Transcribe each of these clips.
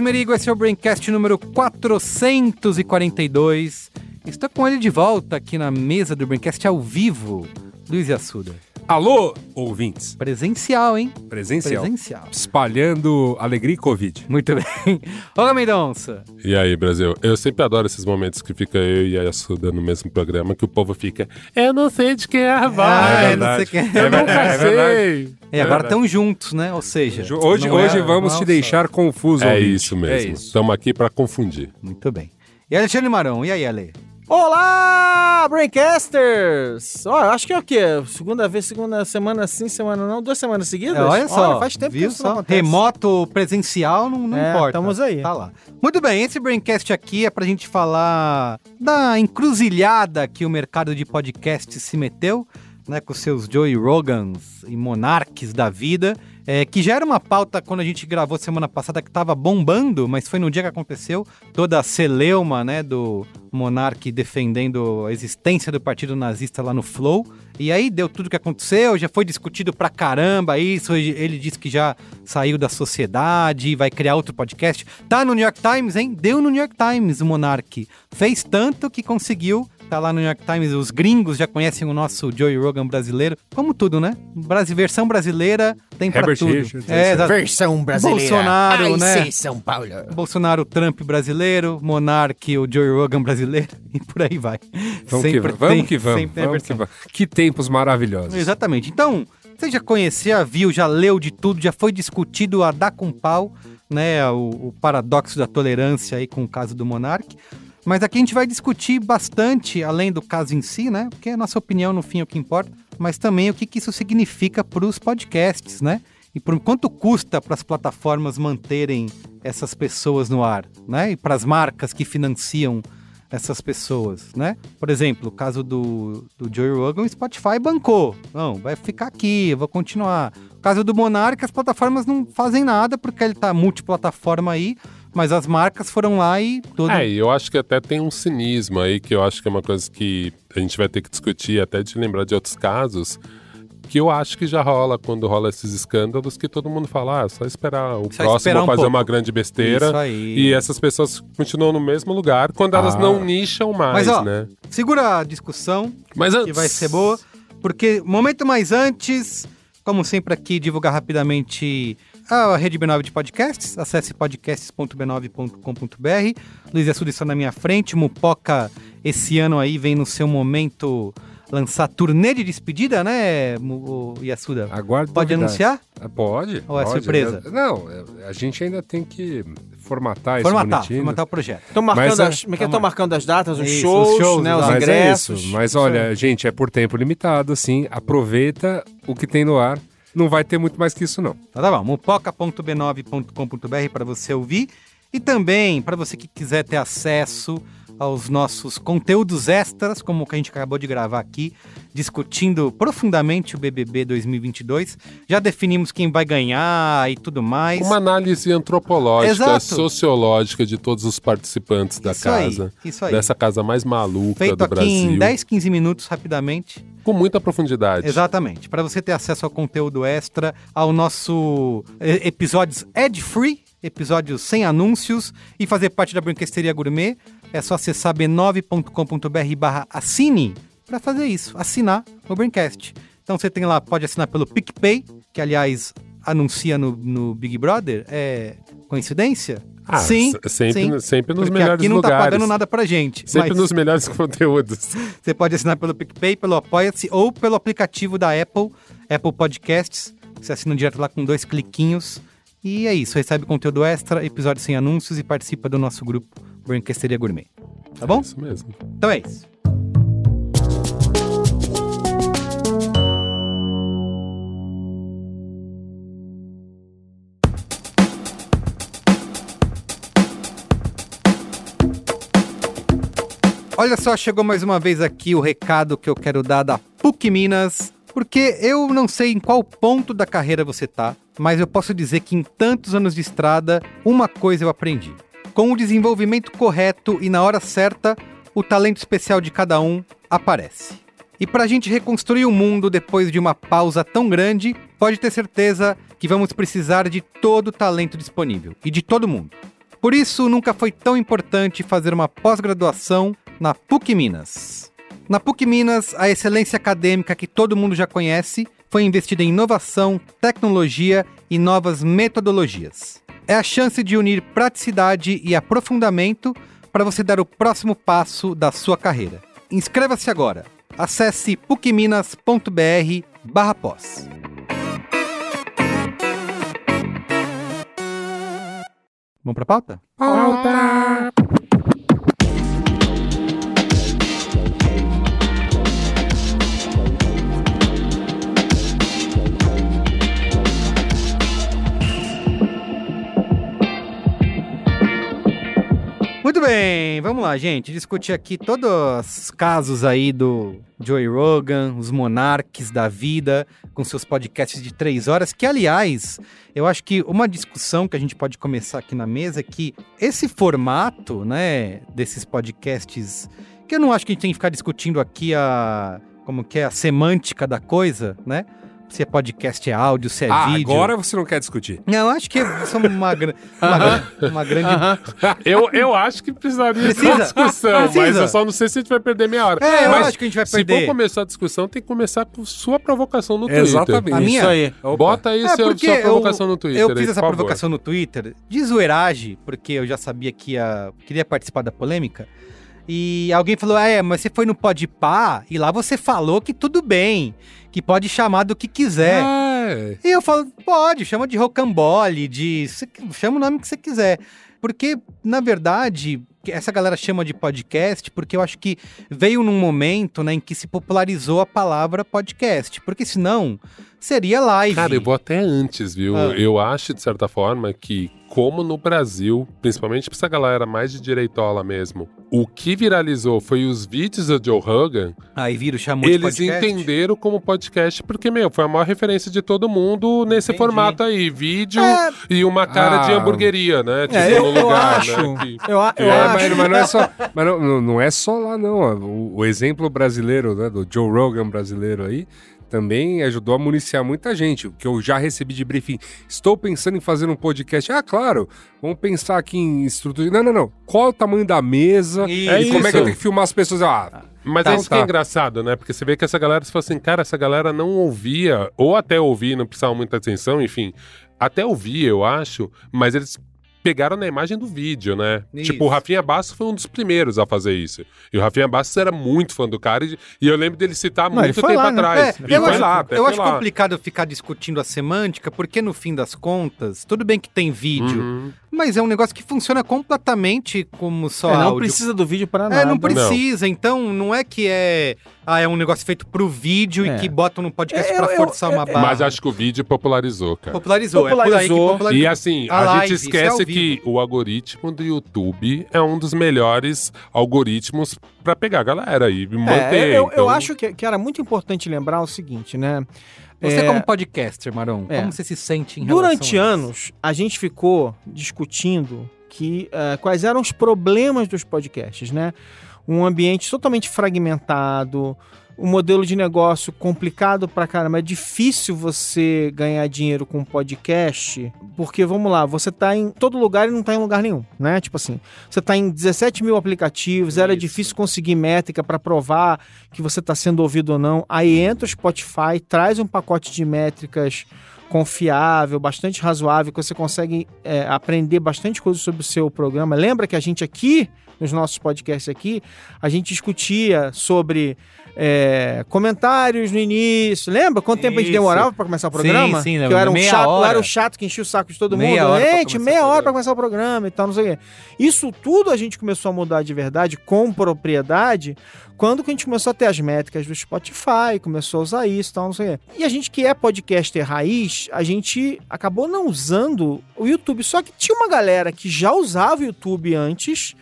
Merigo, esse é o Braincast número 442. Estou com ele de volta aqui na mesa do Braincast ao vivo, Luiz Assuda. Alô, ouvintes. Presencial, hein? Presencial. Presencial. Espalhando alegria e Covid. Muito bem. Olá, Mendonça. E aí, Brasil? Eu sempre adoro esses momentos que fica eu e a Yasuda no mesmo programa, que o povo fica, eu não sei de quem é a voz. Ah, é eu não sei verdade. quem é. Eu É nunca verdade, é sei. verdade. E agora estão juntos, né? Ou seja, Hoje, não é- hoje vamos não te é deixar confuso, É ouvinte. isso mesmo. É. Estamos aqui pra confundir. Muito bem. E Alexandre Marão, e aí, Ale? Olá, Braincasters! Ó, acho que é o quê? Segunda vez, segunda semana sim, semana não, duas semanas seguidas? É, olha só, faz tempo viu que isso só? acontece. Remoto, presencial, não, não É, importa. estamos aí. Tá lá. Muito bem, esse Braincast aqui é pra gente falar da encruzilhada que o mercado de podcast se meteu, né, com seus Joey Rogans e Monarques da vida, é, que já era uma pauta quando a gente gravou semana passada que tava bombando, mas foi no dia que aconteceu, toda a celeuma, né, do Monark defendendo a existência do partido nazista lá no Flow, e aí deu tudo o que aconteceu, já foi discutido pra caramba isso, ele disse que já saiu da sociedade, vai criar outro podcast. Tá no New York Times, hein? Deu no New York Times o Monark. Fez tanto que conseguiu. Tá lá no New York Times, os gringos já conhecem o nosso Joey Rogan brasileiro. Como tudo, né? Brasi versão brasileira tem pra Herbert tudo. Richards, é, é. Versão brasileira. Bolsonaro, Ai, né? sim, São Paulo. Bolsonaro, Trump brasileiro, Monark, o Joey Rogan brasileiro, e por aí vai. Vamos que Sempre vamos, vamos tem- que vamos. sempre tem a Vamos que vamos. Que tempos maravilhosos. Exatamente. Então, você já conhecia, já viu, já leu de tudo, já foi discutido a dar com pau, né? O, o paradoxo da tolerância aí com o caso do Monark. Mas aqui a gente vai discutir bastante, além do caso em si, né? Porque a nossa opinião, no fim, é o que importa, mas também o que, que isso significa para os podcasts, né? E por quanto custa para as plataformas manterem essas pessoas no ar, né? E para as marcas que financiam essas pessoas, né? Por exemplo, o caso do, do Joey Rogan, o Spotify bancou. Não, vai ficar aqui, eu vou continuar. O caso do Monark, as plataformas não fazem nada porque ele tá multiplataforma aí, mas as marcas foram lá e tudo. É, eu acho que até tem um cinismo aí, que eu acho que é uma coisa que a gente vai ter que discutir, até de lembrar de outros casos, que eu acho que já rola quando rola esses escândalos, que todo mundo fala, ah, só esperar o Só próximo esperar um fazer pouco. uma grande besteira. Isso aí. E essas pessoas continuam no mesmo lugar quando elas Ah. não nicham mais, Mas, ó, né? Segura a discussão, Mas que vai ser boa, porque momento mais antes, como sempre aqui, divulgar rapidamente a Rede B9 de podcasts, acesse podcasts.b9.com.br, Luiz Assuda está na minha frente, Mupoca esse ano aí vem no seu momento lançar turnê de despedida, né, Yasuda? Aguarde Pode novidades. anunciar? Ah, Pode. Ou é pode. surpresa? Não, é- a gente ainda tem que formatar isso Formatar, bonitinho. formatar o projeto. Estão marcando, Mas é- as, como é que estão marcando as datas, os Isso, shows, os shows, né, os. Mas ingressos. é isso. Mas olha, gente, é por tempo limitado, assim. Aproveita o que tem no ar. Não vai ter muito mais que isso, não. Tá, tá bom, mupoca.b9.com.br para você ouvir e também para você que quiser ter acesso aos nossos conteúdos extras, como o que a gente acabou de gravar aqui, discutindo profundamente o BBB 2022. Já definimos quem vai ganhar e tudo mais. Uma análise antropológica, Exato. sociológica de todos os participantes da Isso aí, casa. isso aí. Dessa casa mais maluca Feito do aqui Brasil. em 10, 15 minutos, rapidamente. Com muita profundidade. Exatamente. Para você ter acesso ao conteúdo extra, ao nosso eh, episódios ad-free, episódios sem anúncios e fazer parte da Brinquesteria Gourmet, é só acessar b9.com.br barra assine para fazer isso, assinar o Braincast. Então você tem lá, pode assinar pelo PicPay, que aliás anuncia no, no Big Brother, é coincidência? Ah, sim, sempre, sim. sempre nos melhores aqui não lugares. tá pagando nada pra gente. Sempre mas- nos melhores conteúdos. você pode assinar pelo PicPay, pelo Apoia-se ou pelo aplicativo da Apple, Apple Podcasts. Você assina direto lá com dois cliquinhos. E é isso, recebe conteúdo extra, episódios sem anúncios e participa do nosso grupo Branquesteria Gourmet. Tá bom? Isso mesmo. Então é isso. Olha só, chegou mais uma vez aqui o recado que eu quero dar da PUC Minas, porque eu não sei em qual ponto da carreira você tá, mas eu posso dizer que em tantos anos de estrada, uma coisa eu aprendi. Com o desenvolvimento correto e na hora certa, o talento especial de cada um aparece. E para a gente reconstruir o mundo depois de uma pausa tão grande, pode ter certeza que vamos precisar de todo o talento disponível e de todo mundo. Por isso, nunca foi tão importante fazer uma pós-graduação na PUC Minas. Na PUC Minas, a excelência acadêmica que todo mundo já conhece foi investida em inovação, tecnologia e novas metodologias. É a chance de unir praticidade e aprofundamento para você dar o próximo passo da sua carreira. Inscreva-se agora. Acesse pucminas.br barra pós. Vamos para pauta? Pauta! Muito bem, vamos lá, gente. Discutir aqui todos os casos aí do Joey Rogan, os monarques da vida, com seus podcasts de três horas. Que, aliás, eu acho que uma discussão que a gente pode começar aqui na mesa é que esse formato, né, desses podcasts, que eu não acho que a gente tem que ficar discutindo aqui a. Como que é a semântica da coisa, né? Se é podcast é áudio, se é Ah, vídeo. agora você não quer discutir. Não, eu acho que é só uma, gra- uma, gra- uma grande Eu, eu acho que precisaria Precisa. ter uma discussão, Precisa. mas eu só não sei se a gente vai perder meia hora. É, eu mas acho que a gente vai se perder. for começar a discussão, tem que começar com sua provocação no Twitter. Exatamente. A minha? Isso aí. Opa. Bota aí É, seu, porque sua eu- provocação no Twitter. Eu aí, fiz por essa favor. provocação no Twitter de zoeiragem, porque eu já sabia que ia, queria participar da polêmica. E alguém falou: ah, é, mas você foi no Podpah e lá você falou que tudo bem, que pode chamar do que quiser. É. E eu falo: pode, chama de rocambole, de. chama o nome que você quiser. Porque, na verdade, essa galera chama de podcast porque eu acho que veio num momento né, em que se popularizou a palavra podcast. Porque senão seria live. Cara, eu vou até antes, viu? Ah. Eu acho, de certa forma, que como no Brasil, principalmente pra essa galera mais de direitola mesmo, o que viralizou foi os vídeos do Joe Rogan, Aí vira chamou de eles podcast. entenderam como podcast, porque, meu, foi a maior referência de todo mundo nesse Entendi. formato aí. Vídeo É. e uma cara de Ah. hamburgueria, né? Tipo, É, eu, lugar, acho. né? que- Eu, eu É, acho. mas, mas não é só, mas não, não- não é só lá, não. O, o exemplo brasileiro, né, do Joe Rogan brasileiro aí, também ajudou a municiar muita gente. O que eu já recebi de briefing. Estou pensando em fazer um podcast. Ah, claro, vamos pensar aqui em estrutura. Não, não, não. Qual é o tamanho da mesa? Isso. E como é que eu tenho que filmar as pessoas? Ah, Mas Tá, é isso que é tá. engraçado, né? Porque você vê que essa galera, se fosse assim, cara, essa galera não ouvia, ou até ouvia, não precisava muita atenção, enfim. Até ouvia, eu acho, mas eles pegaram na imagem do vídeo, né? Isso. Tipo, o Rafinha Bastos foi um dos primeiros a fazer isso. E o Rafinha Bastos era muito fã do cara, e, e eu lembro dele citar Não, muito tempo lá, né? atrás. É, eu foi acho, lá, eu acho lá. complicado ficar discutindo a semântica, porque no fim das contas, tudo bem que tem vídeo, Uhum. mas é um negócio que funciona completamente como só É, não áudio. precisa do vídeo para nada. É, não precisa. Então, não é que é, ah, é um negócio feito pro vídeo É. e que botam no podcast É, pra eu- forçar eu- uma barra. Mas acho que o vídeo popularizou, cara. Popularizou, é por aí que Popularizou. popularizou. E assim, A a, live, gente é esquece. Que o algoritmo do YouTube é um dos melhores algoritmos pra pegar a galera e manter. É, eu, eu então- acho que, que era muito importante lembrar o seguinte, né? Você É, como podcaster, Marão, É. como você se sente em relação Durante a isso? anos, a gente ficou discutindo que eh, quais eram os problemas dos podcasts, né? Um ambiente totalmente fragmentado, um modelo de negócio complicado pra caramba. É difícil você ganhar dinheiro com podcast, porque, vamos lá, você tá em todo lugar e não tá em lugar nenhum, né? Tipo assim, você tá em 17 mil aplicativos, era Isso. difícil conseguir métrica pra provar que você tá sendo ouvido ou não. Aí entra o Spotify, traz um pacote de métricas confiável, bastante razoável, que você consegue é, aprender bastante coisa sobre o seu programa. Lembra que a gente aqui, nos nossos podcasts aqui, a gente discutia sobre é, comentários no início. Lembra quanto tempo a gente Isso. demorava para começar o programa? Sim, sim, que eu era um meia chato, eu hora. era o chato que enchia o saco de todo Meia mundo. Gente, meia hora para começar o programa e tal, não sei o quê. Isso tudo a gente começou a mudar de verdade, com propriedade, quando que a gente começou a ter as métricas do Spotify, começou a usar isso e tal, não sei o quê. E a gente que é podcaster raiz, a gente acabou não usando o YouTube. Só que tinha uma galera que já usava o YouTube antes,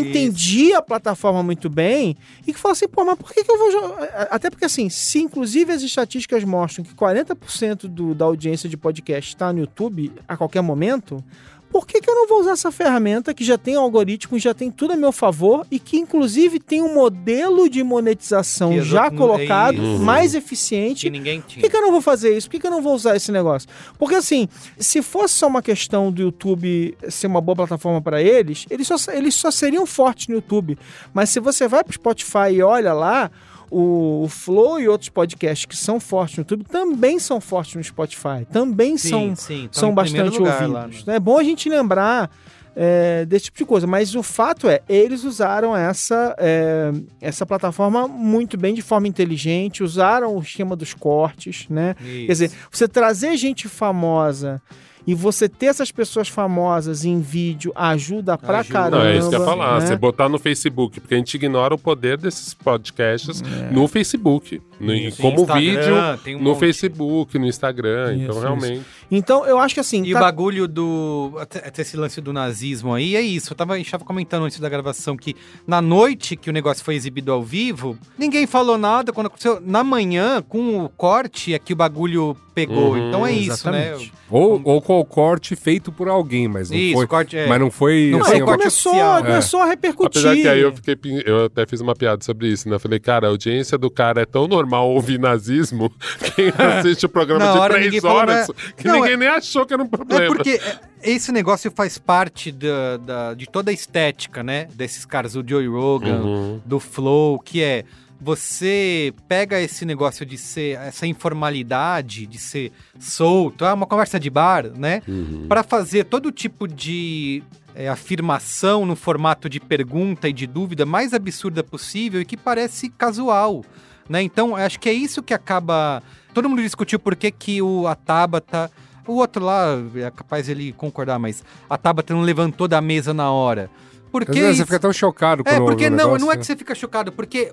entendia a plataforma muito bem e que falou assim, pô, mas por que, que eu vou jogar? Até porque assim, se inclusive as estatísticas mostram que 40% do, da audiência de podcast está no YouTube a qualquer momento, por que, que eu não vou usar essa ferramenta que já tem algoritmo, já tem tudo a meu favor e que inclusive tem um modelo de monetização Que já exato- colocado, Uhum. mais eficiente Que ninguém por tinha. que, que eu não vou fazer isso? Por que, que eu não vou usar esse negócio? Porque assim, se fosse só uma questão do YouTube ser uma boa plataforma para eles, eles só, eles só seriam fortes no YouTube. Mas se você vai pro Spotify e olha lá, o, o Flow e outros podcasts que são fortes no YouTube também são fortes no Spotify. Também são, sim, são em primeiro bastante lá, ouvidos. né? É bom a gente lembrar é, desse tipo de coisa, mas o fato é, eles usaram essa, é, essa plataforma muito bem, de forma inteligente, usaram o esquema dos cortes, né? Quer dizer, você trazer gente famosa e você ter essas pessoas famosas em vídeo ajuda pra Ajuda. caramba. Não, é isso que eu ia falar. né? Você botar no Facebook, porque a gente ignora o poder desses podcasts no Facebook. No, Isso, como Instagram, vídeo tem um no monte. Facebook, no Instagram. então, Isso, realmente. Então, eu acho que assim. E tá- o bagulho do. Até, esse lance do nazismo aí, é isso. Eu tava, a gente tava comentando antes da gravação que na noite que o negócio foi exibido ao vivo, ninguém falou nada. Quando aconteceu na manhã, com o corte, é que o bagulho pegou. Uhum, então é isso, exatamente. né? Ou, ou com o corte feito por alguém, mas não Isso, foi. corte é. Mas não foi. Não assim, corte começou, oficial. começou a repercutir. Apesar que aí eu fiquei. Eu até fiz uma piada sobre isso, né? Eu falei, cara, a audiência do cara é tão normal ouvir nazismo quem assiste o programa Na de hora três falou, horas né? Não, ninguém é- nem achou que era um problema. É porque é, esse negócio faz parte da, da- de toda a estética, né? Desses caras, o Joey Rogan, Uhum. do Flow, que é você pega esse negócio de ser essa informalidade, de ser solto, é uma conversa de bar, né? Uhum. Para fazer todo tipo de é, afirmação no formato de pergunta e de dúvida mais absurda possível e que parece casual, né? Então, acho que é isso que acaba. Todo mundo discutiu por que, que o a Tabata. O outro lá é capaz ele concordar, mas a Tabata não levantou da mesa na hora. Porque Às vezes isso- você fica tão chocado é, quando porque o não, negócio, não é que você fica chocado, porque é,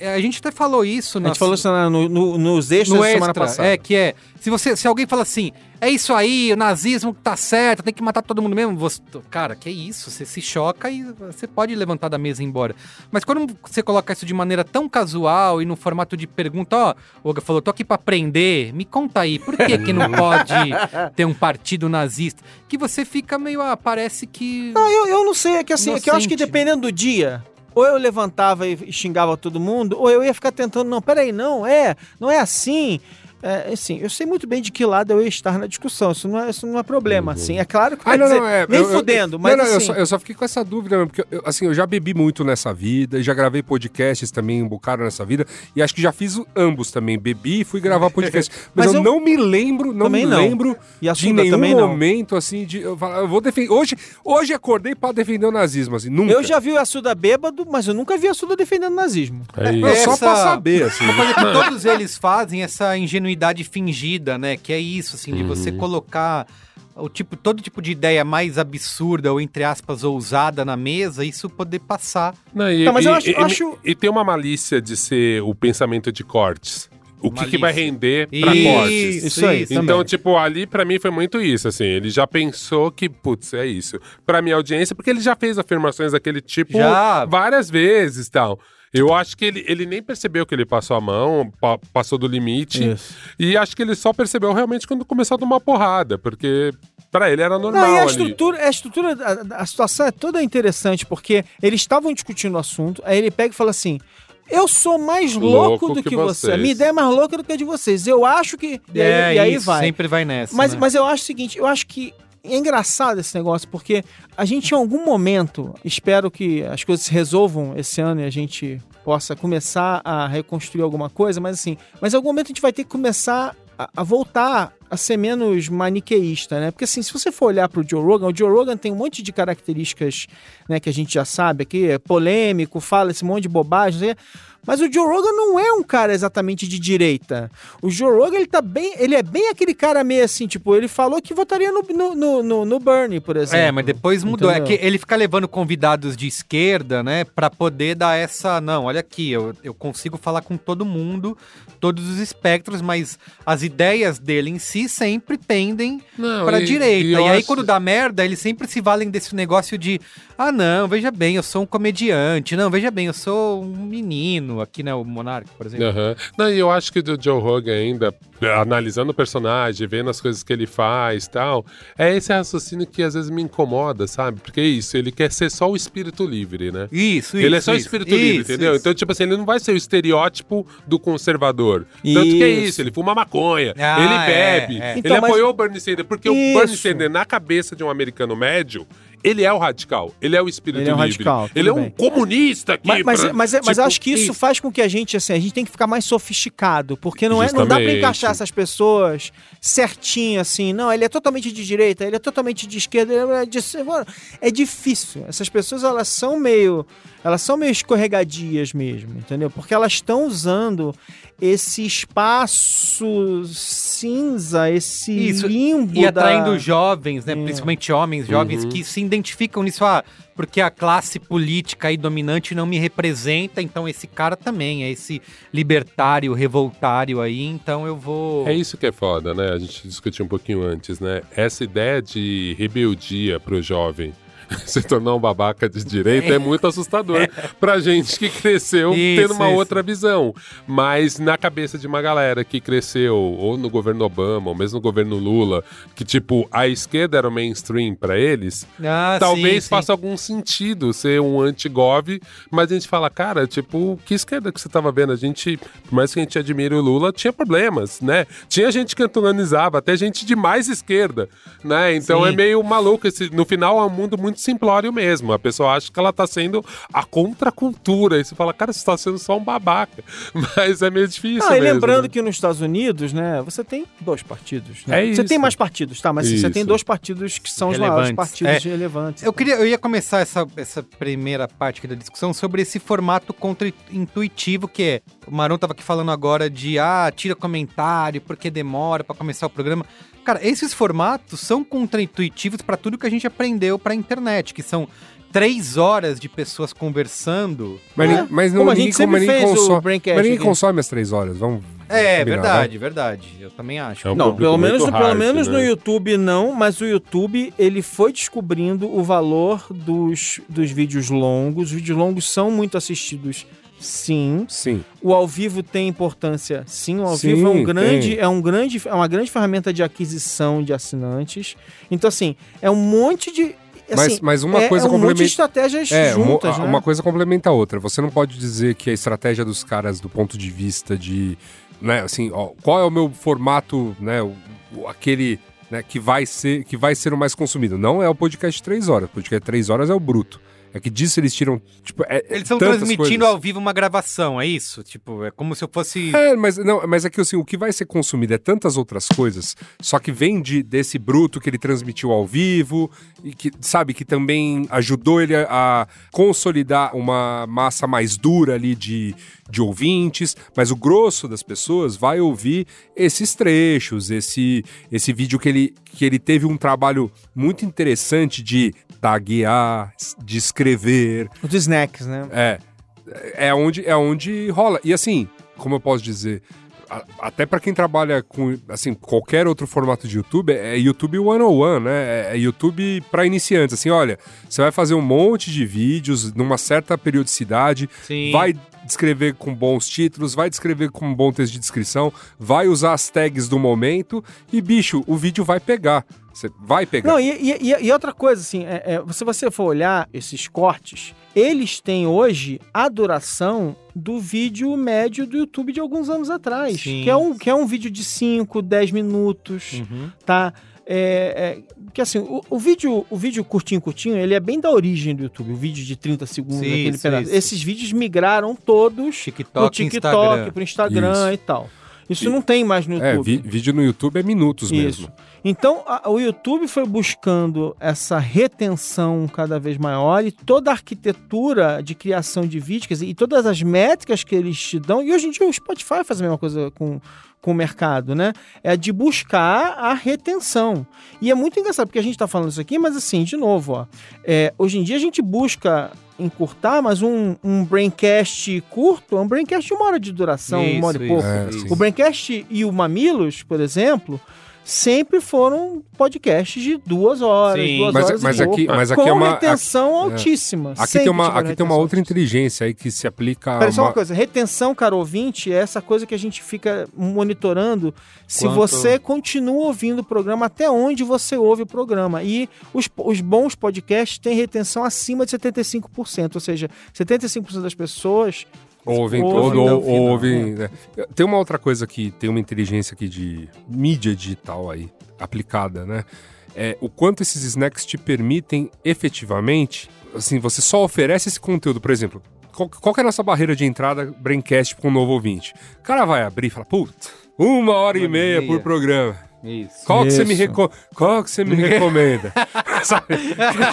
a gente até falou isso A gente falou isso no, no, nos extras no da semana extra, passada. é que é, se você, se alguém fala assim, é isso aí, o nazismo tá certo, tem que matar todo mundo mesmo, você, cara, que isso, você se choca e você pode levantar da mesa e ir embora. Mas quando você coloca isso de maneira tão casual e no formato de pergunta, ó, o Olga falou, tô aqui pra aprender, me conta aí, por que que não pode ter um partido nazista? Que você fica meio, ah, parece que... Não, eu, eu não sei, é que assim, é que eu acho que dependendo do dia, ou eu levantava e xingava todo mundo, ou eu ia ficar tentando, não, peraí, não, é, não é assim. É, assim, eu sei muito bem de que lado eu ia estar na discussão, isso não é, isso não é problema, assim. É claro que Ah, não, dizer, não, é. nem eu- eu- fudendo, não, mas não, eu, assim, só, eu só fiquei com essa dúvida, mesmo, porque eu, assim, eu já bebi muito nessa vida, já gravei podcasts também um bocado nessa vida, e acho que já fiz ambos também. Bebi e fui gravar podcast. Mas, Mas eu, eu- não me lembro, não me não. lembro E de nenhum também não. momento, assim, de. Eu, falar, eu vou defender. Hoje, hoje acordei pra defender o nazismo, assim, nunca. eu já vi o Assuda bêbado, mas eu nunca vi o Assuda defendendo o nazismo. É Não, isso. Só Essa- pra saber, assim. Uma coisa que todos eles fazem, essa ingenuidade fingida, né? Que é isso, assim, de você colocar o tipo, todo tipo de ideia mais absurda ou, entre aspas, ousada na mesa, isso poder passar. Não, e, Não, mas e- eu acho- e- acho- e tem uma malícia de ser o pensamento de cortes. O que, que vai render pra cortes. Isso aí, Então, também. tipo, ali pra mim foi muito isso, assim. Ele já pensou que, putz, é isso. Pra minha audiência, porque ele já fez afirmações daquele tipo Já. várias vezes e tal. Eu acho que ele, ele nem percebeu que ele passou a mão, pa- passou do limite. Isso. E acho que ele só percebeu realmente quando começou a tomar porrada, porque pra ele era normal Não, e a ali. estrutura, a estrutura, a, a situação é toda interessante, porque eles estavam discutindo o assunto, aí ele pega e fala assim. Eu sou mais louco, Louco do que que, você. A vocês." minha ideia é mais louca do que a de vocês. Eu acho que. E aí, e aí É isso, vai. sempre vai nessa. Mas, né? mas eu acho o seguinte, eu acho que é engraçado esse negócio, porque a gente em algum momento, espero que as coisas se resolvam esse ano e a gente possa começar a reconstruir alguma coisa, mas assim, mas em algum momento a gente vai ter que começar a, a voltar a ser menos maniqueísta, né? Porque assim, se você for olhar pro Joe Rogan, o Joe Rogan tem um monte de características, né, que a gente já sabe aqui, é polêmico, fala esse monte de bobagem, o. Mas o Joe Rogan não é um cara exatamente de direita. O Joe Rogan, ele tá bem. Ele é bem aquele cara meio assim, tipo, ele falou que votaria no, no, no, no, Bernie, por exemplo. É, mas depois mudou. É Entendeu? que ele fica levando convidados de esquerda, né, Pra poder dar essa. Não, olha aqui, eu, eu consigo falar com todo mundo, todos os espectros, mas as ideias dele em si sempre tendem Não, pra e- direita. e E, aí, acho- quando dá merda, eles sempre se valem desse negócio de: ah, não, veja bem, eu sou um comediante. Não, veja bem, eu sou um menino. Aqui, né, o Monark, por exemplo. Aham. Não, e eu acho que do Joe Rogan ainda, analisando o personagem, vendo as coisas que ele faz e tal, é esse raciocínio que às vezes me incomoda, sabe? Porque é isso, ele quer ser só o espírito livre, né? Isso, isso. ele é só isso, espírito livre, isso, entendeu? isso. Então, tipo assim, ele não vai ser o estereótipo do conservador. Tanto que é Isso. isso, ele fuma maconha, Ah, ele é, bebe, é. ele Então, mas- apoiou o Bernie Sanders, porque o Isso. Bernie Sanders, na cabeça de um americano médio, ele é o radical, ele é o espírito Ele é um livre. radical, ele é um bem. comunista aqui. Mas, mas, pra- mas, mas tipo, eu acho que isso faz com que a gente, assim, a gente tem que ficar mais sofisticado, porque não, é, não dá pra encaixar essas pessoas certinho, assim, não, ele é totalmente de direita, ele é totalmente de esquerda, ele é de... É difícil, essas pessoas, elas são meio, elas são meio escorregadias mesmo, entendeu? Porque elas estão usando esse espaço cinza, esse Isso, limbo E atraindo da... jovens, né? É. Principalmente homens jovens Uhum. que se identificam nisso. Ah, porque a classe política aí dominante não me representa, então esse cara também é esse libertário, revoltário aí, então eu vou. É isso que é foda, né? A gente discutiu um pouquinho antes, né? Essa ideia de rebeldia pro jovem se tornar um babaca de direita é, muito assustador pra gente que cresceu Isso, tendo uma isso. outra visão. Mas na cabeça de uma galera que cresceu ou no governo Obama, ou mesmo no governo Lula, que tipo, a esquerda era o mainstream pra eles, Ah, talvez sim, sim. faça algum sentido ser um anti-gov, mas a gente fala, cara, tipo, que esquerda que você tava vendo? A gente, por mais que a gente admire o Lula, tinha problemas, né? Tinha gente que antonizava, até gente de mais esquerda, né? Então Sim. é meio maluco. Esse, no final é um mundo muito simplório mesmo. A pessoa acha que ela tá sendo a contracultura. E você fala, cara, você tá sendo só um babaca. Mas é meio difícil Ah, e mesmo, lembrando né? que nos Estados Unidos, né, você tem dois partidos. né? É você isso. tem mais partidos, tá? Mas assim, você Isso. tem dois partidos que são os maiores Relevantes. partidos É. relevantes. Eu, queria, eu ia começar essa, essa primeira parte aqui da discussão sobre esse formato contra-intuitivo que é. O Maron tava aqui falando agora de ah, tira comentário porque demora pra começar o programa. Cara, esses formatos são contra-intuitivos pra tudo que a gente aprendeu pra internet, que são três horas de pessoas conversando. Mas, É, mas não, como a ninguém, gente ninguém fez o consome, mas ninguém consome as três horas. Vamos É, combinar, verdade, verdade. Eu também acho. É um Não, pelo menos, muito pelo hard, menos no né? YouTube não, mas o YouTube ele foi descobrindo o valor dos, dos vídeos longos. Os vídeos longos são muito assistidos, sim. Sim. O ao vivo tem importância, sim. O ao Sim, vivo é um grande, tem. é um grande, é uma grande ferramenta de aquisição de assinantes. Então assim, é um monte de Mas, assim, mas uma é, coisa é um monte de complementa. estratégias É, uma, juntas, né? uma coisa complementa a outra. Você não pode dizer que a estratégia dos caras, do ponto de vista de. Né, assim, ó, qual é o meu formato, né? o- o- aquele. Né, que, vai ser, que vai ser o mais consumido. Não é o podcast de três horas. O podcast de três horas é o bruto. É que disso eles tiram. Tipo, é- é Eles estão transmitindo coisas. ao vivo uma gravação, é isso? Tipo, é como se eu fosse. É, mas, não, mas é que assim, o que vai ser consumido é tantas outras coisas, só que vem de, desse bruto que ele transmitiu ao vivo, e que, sabe, que também ajudou ele a, a consolidar uma massa mais dura ali de, de ouvintes, mas o grosso das pessoas vai ouvir esses trechos, esse, esse vídeo que ele, que ele teve um trabalho muito interessante de taguear, de escrever, Os snacks, né? é. É onde, é onde rola. E assim, como eu posso dizer, até pra quem trabalha com assim, qualquer outro formato de YouTube, é YouTube 101, né? É- É YouTube pra iniciantes. Assim, olha, você vai fazer um monte de vídeos numa certa periodicidade, Sim. vai descrever com bons títulos, vai descrever com um bom texto de descrição, vai usar as tags do momento e, bicho, o vídeo vai pegar. Você vai pegar. Não, e, e- e- outra coisa, assim, é, é, se você for olhar esses cortes, eles têm hoje a duração do vídeo médio do YouTube de alguns anos atrás. Sim. Que é, um, que é um vídeo de 5, 10 minutos, Uhum. tá? É, é, que assim, o, o vídeo, o vídeo curtinho, curtinho, ele é bem da origem do YouTube. O vídeo de 30 segundos, Sim, aquele isso, pedaço. isso. Esses vídeos migraram todos pro TikTok, TikTok, Instagram. pro Instagram Isso. e tal. Isso não tem mais no É, YouTube. vi- vídeo no YouTube é minutos Isso. mesmo. Então, a- o YouTube foi buscando essa retenção cada vez maior e toda a arquitetura de criação de vídeos quer dizer, e todas as métricas que eles te dão. E hoje em dia o Spotify faz a mesma coisa com, com o mercado, né? É de buscar a retenção. E é muito engraçado, porque a gente está falando isso aqui, mas assim, de novo, ó, é, hoje em dia a gente busca encurtar, mas um, um braincast curto é um braincast de uma hora de duração, uma hora e Isso, pouco. É, isso. O Braincast e o Mamilos, por exemplo, sempre foram podcasts de duas horas, Sim. duas Mas, horas mas e aqui, pouco, mas aqui com é uma. retenção altíssima. Aqui tem uma, aqui tem uma retenção outra altíssima. inteligência aí que se aplica a Pera, só uma- uma coisa, retenção, caro ouvinte, é essa coisa que a gente fica monitorando se Quanto- você continua ouvindo o programa, até onde você ouve o programa. E os, os bons podcasts têm retenção acima de 75%, ou seja, 75% das pessoas Ouvem todo, ou, ouvem. né? Tem uma outra coisa que tem uma inteligência aqui de mídia digital aí, aplicada, né? É o quanto esses snacks te permitem efetivamente. Assim, você só oferece esse conteúdo, por exemplo. Qual, qual que é a nossa barreira de entrada Braincast para um novo ouvinte? O cara vai abrir e fala, puta, uma hora e Uma meia, meia. por programa. Isso. Qual que, você me Isso. reco... Qual que você me recomenda? Sabe?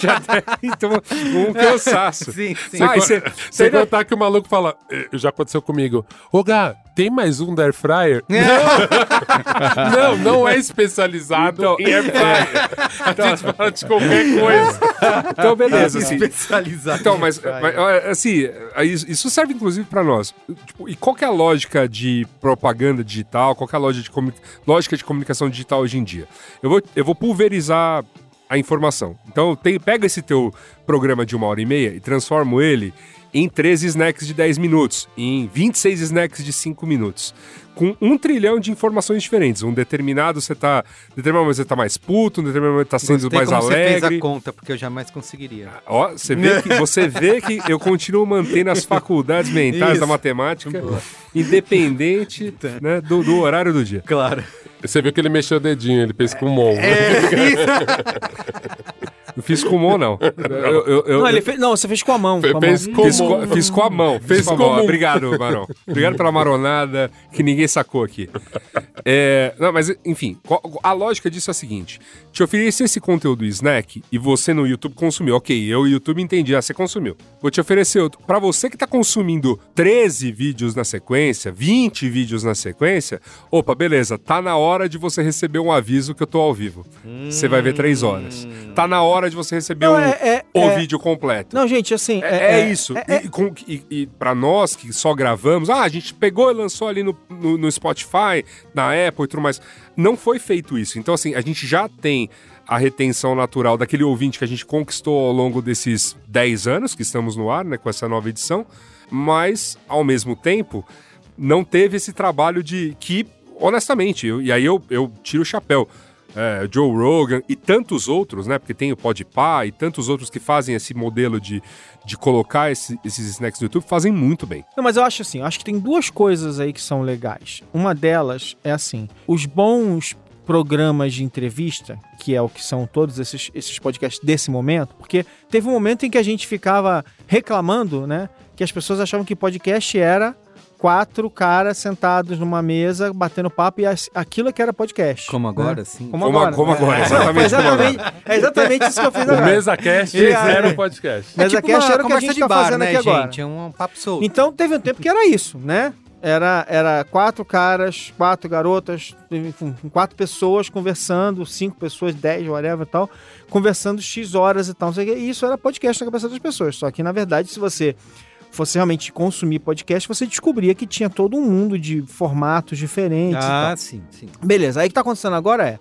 Já então, um cansaço. Sim, sim. Ah, Sem cê ainda- contar que o maluco fala, "Eh, já aconteceu comigo. Ô, Gá, tem mais um da Air Fryer? não, não é especializado Então, em Air Fryer. A gente fala de qualquer coisa. Então, beleza. assim. Especializado. Então, mas, mas, assim, isso serve inclusive pra nós. Tipo, e qual é a lógica de propaganda digital? Qual é a lógica de, lógica de comunicação digital hoje em dia? Eu vou, eu vou pulverizar a informação. Então, tem, pega esse teu programa de uma hora e meia e transformo ele em 13 snacks de 10 minutos, em 26 snacks de 5 minutos. Com um trilhão de informações diferentes. Um determinado você tá. Determinado momento você tá mais puto, um determinado momento tá sendo Gostei mais como Você fez alegre. a conta, porque eu jamais conseguiria. Ó, você vê, que, você vê que eu continuo mantendo as faculdades mentais Isso. da matemática, independente né, do, do horário do dia. Claro. Você viu que ele mexeu o dedinho, ele fez com mão. Não fiz com mão, não. Eu, eu- eu- Não, ele eu fez, não, você fez com a mão. Fe- com a mão. fez com- fiz, com, fiz com a mão. Fez Fiz com a mão. Obrigado, Marão. Obrigado pela maronada que ninguém sacou aqui. É, não, mas, enfim, a lógica disso é a seguinte: te oferecer esse conteúdo snack e você no YouTube consumiu. Ok, eu, YouTube, entendi. Ah, você consumiu. Vou te oferecer outro. Pra você que tá consumindo 13 vídeos na sequência, 20 vídeos na sequência, opa, beleza, tá na hora de você receber um aviso que eu tô ao vivo. Você vai ver 3 horas. Tá na hora de você receber Não, um, é- é- o é- vídeo completo. Não, gente, assim. É, é isso. é- é- e, com- e- e pra nós que só gravamos, ah, a gente pegou e lançou ali no, no, no Spotify, na Apple e tudo mais. Não foi feito isso. Então, assim, a gente já tem a retenção natural daquele ouvinte que a gente conquistou ao longo desses 10 anos que estamos no ar, né, com essa nova edição, mas, ao mesmo tempo, não teve esse trabalho de que, honestamente, eu- e aí eu, eu tiro o chapéu. É, Joe Rogan e tantos outros, né? Porque tem o Podpah e tantos outros que fazem esse modelo de, de colocar esse- esses snacks no YouTube, fazem muito bem. Não, mas eu acho assim, eu acho que tem duas coisas aí que são legais. Uma delas é assim, os bons programas de entrevista, que é o que são todos esses, esses podcasts desse momento, porque teve um momento em que a gente ficava reclamando, né, que as pessoas achavam que podcast era quatro caras sentados numa mesa batendo papo e aquilo é que era podcast. Como né? agora, sim. Como, Como, agora. como agora, É, exatamente. como agora. exatamente, é exatamente isso que eu fiz O agora. Mesa Cast É, era é. um podcast. Mesa tipo Cast uma era o que a gente tá bar, fazendo né, aqui agora. gente? É um papo solto. Então teve um tempo que era isso, né? Era, era quatro caras, quatro garotas, enfim, quatro pessoas conversando, cinco pessoas, dez, whatever e tal, conversando X horas e tal. o. E isso era podcast na cabeça das pessoas. Só que, na verdade, se você fosse realmente consumir podcast, você descobria que tinha todo um mundo de formatos diferentes. Ah, sim, sim. Beleza, aí o que tá acontecendo agora é.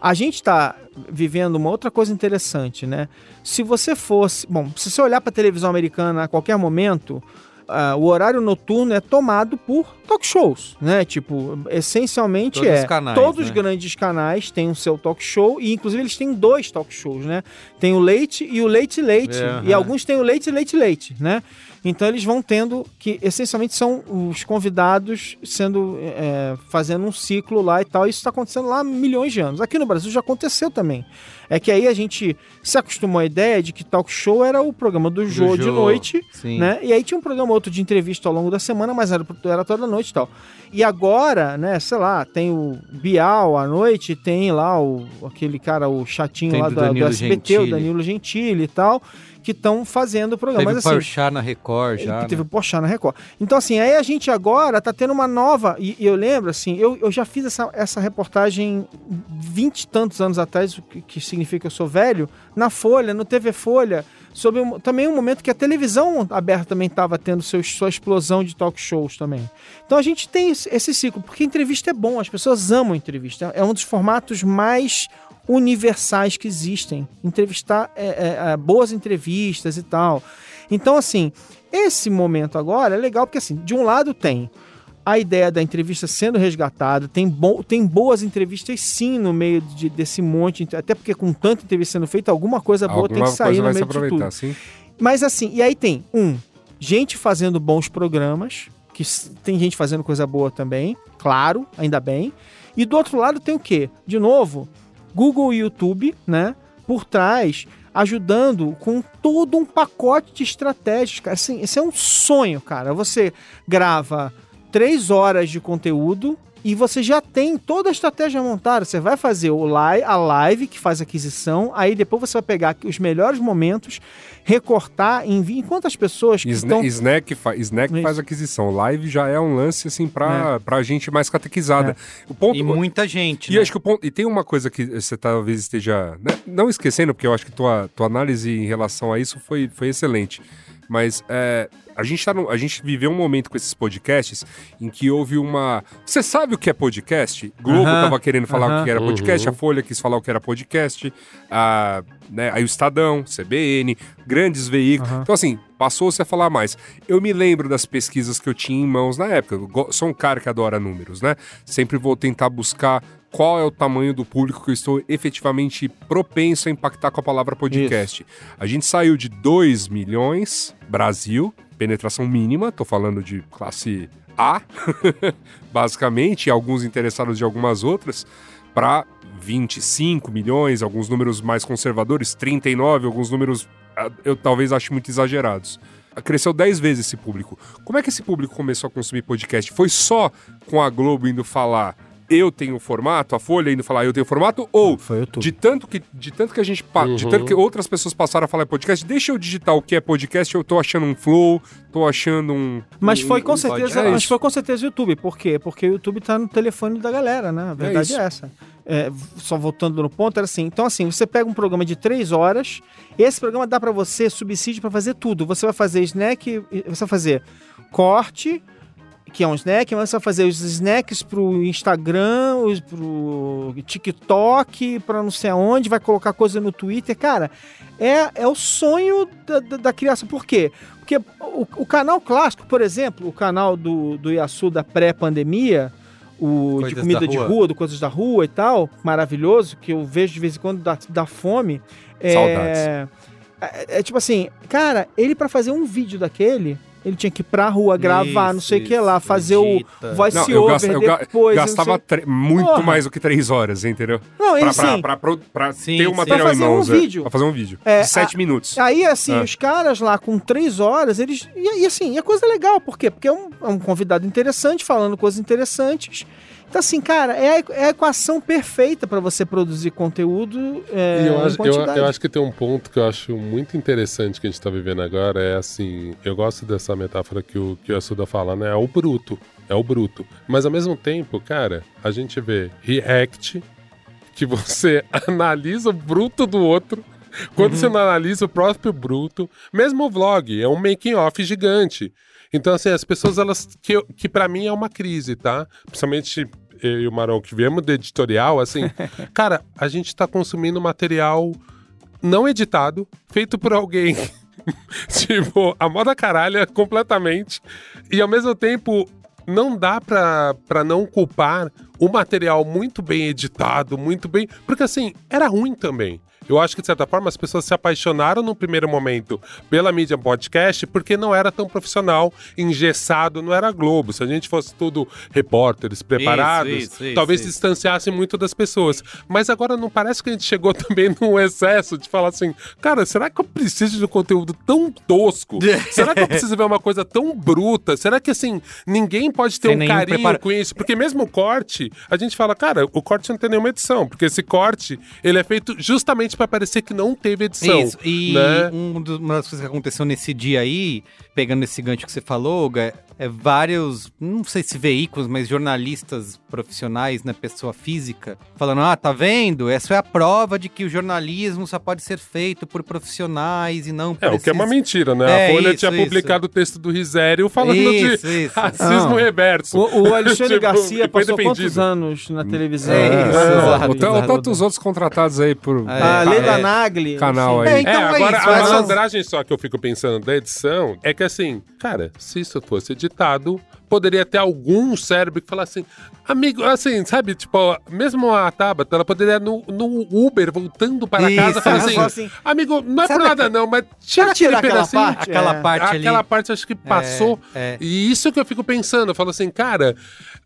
A gente tá vivendo uma outra coisa interessante, né? Se você fosse. Bom, se você olhar pra televisão americana a qualquer momento, ah, o horário noturno é tomado por talk shows, né? Tipo, essencialmente Todos é. os canais, todos os né? grandes canais têm o seu talk show, e inclusive eles têm dois talk shows, né? Tem o Leite e o Leite Leite. É, e alguns têm o Leite Leite Leite, né? Então eles vão tendo que, essencialmente, são os convidados sendo é, fazendo um ciclo lá e tal. Isso está acontecendo lá há milhões de anos. Aqui no Brasil já aconteceu também. É que aí a gente se acostumou à ideia de que talk show era o programa do, Jô de noite, sim. né? E aí tinha um programa outro de entrevista ao longo da semana, mas era, era toda noite e tal. E agora, né, sei lá, tem o Bial à noite, tem lá o, aquele cara, o chatinho Tem lá do da- do, SBT, o Gentili. Danilo Gentili e tal, que estão fazendo o programa. Teve mas o assim, Porchat na Record já, teve né? o Porchat na Record. Então, assim, aí a gente agora tá tendo uma nova. E, e eu lembro, assim, eu, eu já fiz essa, essa reportagem vinte e tantos anos atrás, o que, que significa que eu sou velho, na Folha, no TV Folha, sobre um- também um momento que a televisão aberta também estava tendo seu, sua explosão de talk shows também. Então a gente tem esse, esse ciclo, porque entrevista é bom, as pessoas amam entrevista. É um dos formatos mais universais que existem. Entrevistar é, é, é, boas entrevistas e tal. Então, assim, esse momento agora é legal porque, assim, de um lado tem a ideia da entrevista sendo resgatada, tem, bo tem boas entrevistas sim no meio de- desse monte, até porque com tanta entrevista sendo feita, alguma coisa boa tem que sair no meio disso tudo. sim. Mas assim, e aí tem, um, gente fazendo bons programas, que tem gente fazendo coisa boa também, claro, ainda bem. E do outro lado tem o quê? De novo, Google e YouTube, né? Por trás, ajudando com todo um pacote de estratégias. cara. Assim, esse é um sonho, cara. Você grava três horas de conteúdo e você já tem toda a estratégia montada. Você vai fazer o live, a live que faz aquisição, aí depois você vai pegar os melhores momentos, recortar, enviar. Enquanto as pessoas que Sna estão. Snack, fa Snack faz aquisição. Live já é um lance, assim, pra, pra gente mais catequizada. O ponto, E muita gente, E né? acho que o ponto. E tem uma coisa que você talvez esteja. né, não esquecendo, porque eu acho que tua, tua análise em relação a isso foi, foi excelente. Mas é, a, gente tá no- a gente viveu um momento com esses podcasts em que houve uma. Você sabe o que é podcast? Globo Aham, tava querendo falar o aham. que era podcast, Uhum. a Folha quis falar o que era podcast, a, né, aí o Estadão, CBN, grandes veículos. Então, assim, passou-se a falar mais. Eu me lembro das pesquisas que eu tinha em mãos na época. Eu sou um cara que adora números, né? Sempre vou tentar buscar qual é o tamanho do público que eu estou efetivamente propenso a impactar com a palavra podcast. A gente saiu de 2 milhões, Brasil, penetração mínima, tô falando de classe A, basicamente, e alguns interessados de algumas outras, para 25 milhões, alguns números mais conservadores, 39, alguns números ah, eu talvez ache muito exagerados. Cresceu 10 vezes esse público. Como é que esse público começou a consumir podcast? Foi só com a Globo indo falar eu tenho formato, a Folha indo falar eu tenho formato, ou o de tanto que de tanto que a gente pa- de Uhum. tanto que outras pessoas passaram a falar podcast, deixa eu digitar o que é podcast, eu tô achando um flow, tô achando um Mas foi com um- certeza, é mas foi com certeza o YouTube. Por quê? Porque o YouTube tá no telefone da galera, né? A verdade é, isso. essa. É, só voltando no ponto, era assim. Então, assim, você pega um programa de três horas, esse programa dá pra você subsídio pra fazer tudo. Você vai fazer snack, você vai fazer corte, que é um snack, mas você vai fazer os snacks pro Instagram, os pro TikTok, pra não sei aonde, vai colocar coisa no Twitter. Cara, é, é o sonho da, da, da criação. Por quê? Porque o, o canal clássico, por exemplo, o canal do, do Yasu da pré-pandemia, o Coisas de comida da de Rua. rua, do Coisas da Rua e tal, maravilhoso, que eu vejo de vez em quando da, da fome. É, Saudades. é, é tipo assim, cara, ele pra fazer um vídeo daquele, ele tinha que ir pra rua, gravar, não sei o que lá, Isso, fazer edita. o voice Não, eu, over gasta- eu ga- depois. não gastava muito Porra. mais do que três horas, entendeu? Não, ele Pra, pra, sim. pra, pro- pra Sim, ter o sim. material Pra em fazer um mãos. é. vídeo. Pra fazer um vídeo. É, de sete a- minutos. Aí, assim, Ah. os caras lá com três horas, eles. E, e assim, e a coisa é legal, por quê? Porque é um, é um convidado interessante, falando coisas interessantes. Então, assim, cara, é a, é a equação perfeita pra você produzir conteúdo. É, E eu acho, eu, eu acho que tem um ponto que eu acho muito interessante que a gente tá vivendo agora, é assim, eu gosto dessa metáfora que o, que o Assuda fala, né? É o bruto, é o bruto. Mas ao mesmo tempo, cara, a gente vê React, que você analisa o bruto do outro, quando você não analisa o próprio bruto, mesmo o vlog, é um making off gigante. Então, assim, as pessoas, elas. Que, que para mim é uma crise, tá? Principalmente eu e o Marão, que viemos do editorial, assim. cara, a gente tá consumindo material não editado, feito por alguém. tipo, a moda caralha completamente. E ao mesmo tempo, não dá pra, pra não culpar o material muito bem editado, muito bem. Porque assim, era ruim também. Eu acho que, de certa forma, as pessoas se apaixonaram no primeiro momento pela mídia podcast porque não era tão profissional, engessado, não era Globo. Se a gente fosse tudo repórteres preparados, isso, isso, talvez isso. se distanciasse muito das pessoas. Mas agora não parece que a gente chegou também num excesso de falar assim, cara, será que eu preciso de um conteúdo tão tosco? será que eu preciso ver uma coisa tão bruta? Será que, assim, ninguém pode ter Sem um carinho preparo. com isso? Porque mesmo o corte, a gente fala, cara, o corte não tem nenhuma edição, porque esse corte, ele é feito justamente pra parecer que não teve edição. Isso, e né? um dos- uma das coisas que aconteceu nesse dia aí, pegando esse gancho que você falou, é vários, não sei se veículos, mas jornalistas profissionais, né, pessoa física, falando, ah, tá vendo? Essa é a prova de que o jornalismo só pode ser feito por profissionais e não por É, o que é uma esses- mentira, né? É, a Folha isso, tinha isso. publicado o texto do Risério falando Isso, de isso. racismo Não. reverso. O, o Alexandre Tipo, Garcia foi passou quantos anos na televisão? É isso, Ah. Ou, ou exato. tantos outros contratados aí por É. A Leila ca- Nagli. canal aí. É, então é, é agora isso, a malandragem só que eu fico pensando da edição é que assim, cara, se isso fosse editado, poderia ter algum cérebro que falasse assim, amigo, assim, sabe, tipo, mesmo a Tabata, ela poderia no, no Uber, voltando para Isso, casa, falar assim, assim, amigo, não é por nada não, mas tira tirar aquele aquela pedacinho. parte? Aquela É. parte ali. Aquela parte acho que passou. é. E isso que eu fico pensando, eu falo assim, cara,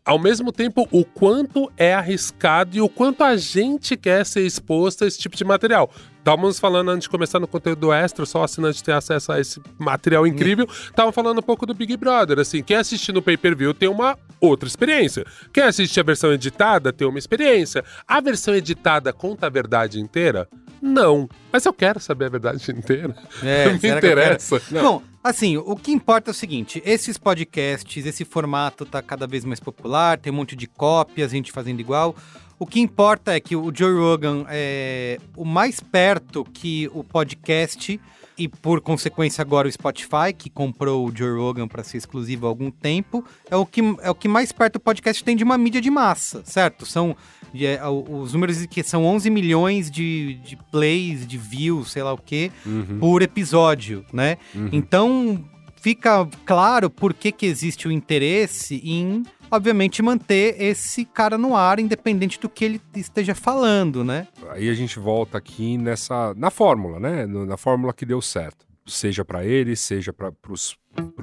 ao mesmo tempo, o quanto é arriscado e o quanto a gente quer ser exposto a esse tipo de material. Estávamos falando antes de começar no conteúdo extra, só assinante ter acesso a esse material incrível. Estavam falando um pouco do Big Brother. Assim, quem assistir no pay-per-view tem uma outra experiência. Quem assiste a versão editada tem uma experiência. A versão editada conta a verdade inteira? Não. Mas eu quero saber a verdade inteira. É, Me será que interessa. Bom, assim, o que importa é o seguinte: esses podcasts, esse formato tá cada vez mais popular, tem um monte de cópias, gente fazendo igual. O que importa é que o Joe Rogan é o mais perto que o podcast e por consequência agora o Spotify, que comprou o Joe Rogan para ser exclusivo há algum tempo, é o que é o que mais perto o podcast tem de uma mídia de massa, certo? São é, os números que são 11 milhões de, de plays, de views, sei lá o quê, por episódio, né? Então fica claro por que, que existe o interesse em, obviamente, manter esse cara no ar, independente do que ele esteja falando, né? Aí a gente volta aqui nessa na fórmula, né? Na fórmula que deu certo. Seja para eles, seja para os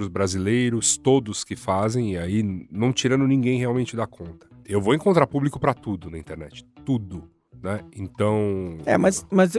brasileiros, todos que fazem, e aí não tirando ninguém realmente da conta. Eu vou encontrar público para tudo na internet, tudo, né? Então, É, mas, mas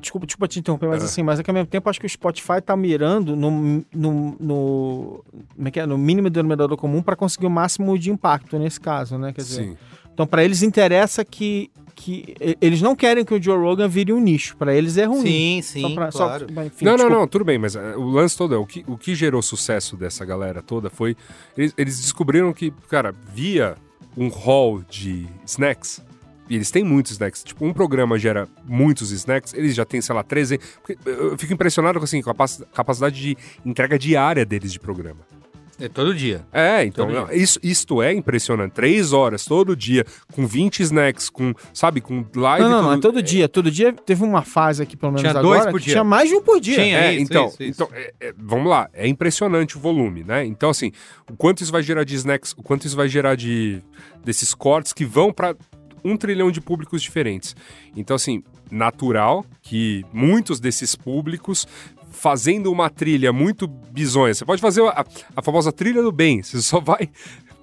desculpa, desculpa te interromper, mas É. assim, mas é que ao mesmo tempo acho que o Spotify tá mirando no, no, no, como é que é? no mínimo denominador comum para conseguir o máximo de impacto nesse caso, né? Quer dizer, sim. então para eles interessa que, que eles não querem que o Joe Rogan vire um nicho, para eles é ruim. Sim, sim, Só pra- claro. só- enfim, não, não, desculpa. não, tudo bem, mas é, o lance todo é o que, o que gerou sucesso dessa galera toda foi. Eles, eles descobriram que, cara, via um hall de snacks. E eles têm muitos snacks. Tipo, um programa gera muitos snacks, eles já têm, sei lá, 13. porque Eu fico impressionado com, assim, com a capacidade de entrega diária deles de programa. É todo dia. É, então, não, isso, isto é impressionante. Três horas todo dia, com 20 snacks, com, sabe, com live. Não, não, não, é tudo- todo dia. Todo dia teve uma fase aqui, pelo menos Tinha agora, dois por que dia. tinha mais de um por dia. Tinha. É, isso, então, isso, isso. então é- é, vamos lá, é impressionante o volume, né? Então, assim, o quanto isso vai gerar de snacks, o quanto isso vai gerar de desses cortes que vão para um trilhão de públicos diferentes. Então, assim, natural que muitos desses públicos fazendo uma trilha muito bizonha. Você pode fazer a, a famosa trilha do bem, você só vai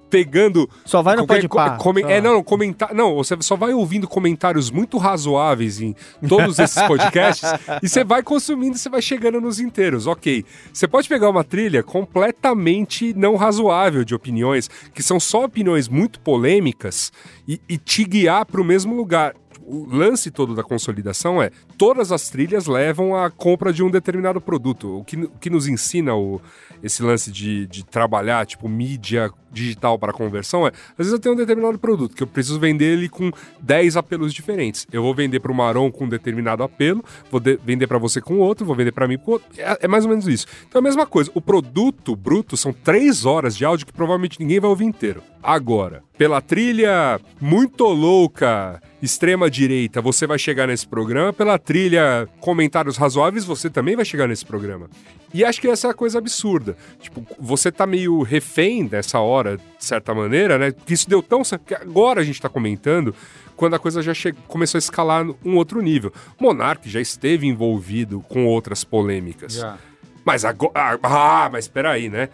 pegando Só vai no Qualquer Podpah. co- come- Só. É, não, comentar. Não, você só vai ouvindo comentários muito razoáveis em todos esses podcasts e você vai consumindo e você vai chegando nos inteiros. Ok. Você pode pegar uma trilha completamente não razoável de opiniões, que são só opiniões muito polêmicas, e, e te guiar para o mesmo lugar. O lance todo da consolidação é todas as trilhas levam à compra de um determinado produto. O que, o que nos ensina o, esse lance de, de trabalhar, tipo, mídia digital para conversão é, às vezes eu tenho um determinado produto que eu preciso vender ele com 10 apelos diferentes. Eu vou vender para o Maron com um determinado apelo, vou de- vender para você com outro, vou vender para mim com outro. É, é mais ou menos isso. Então é a mesma coisa. O produto bruto são 3 horas de áudio que provavelmente ninguém vai ouvir inteiro. Agora, pela trilha muito louca, extrema direita, você vai chegar nesse programa, pela trilha comentários razoáveis, você também vai chegar nesse programa. E acho que essa é a coisa absurda. Tipo, você tá meio refém dessa hora, de certa maneira, né? Porque isso deu tão certo que agora a gente tá comentando quando a coisa já che- começou a escalar um outro nível. Monark já esteve envolvido com outras polêmicas. Mas agora. Ah, mas peraí, né?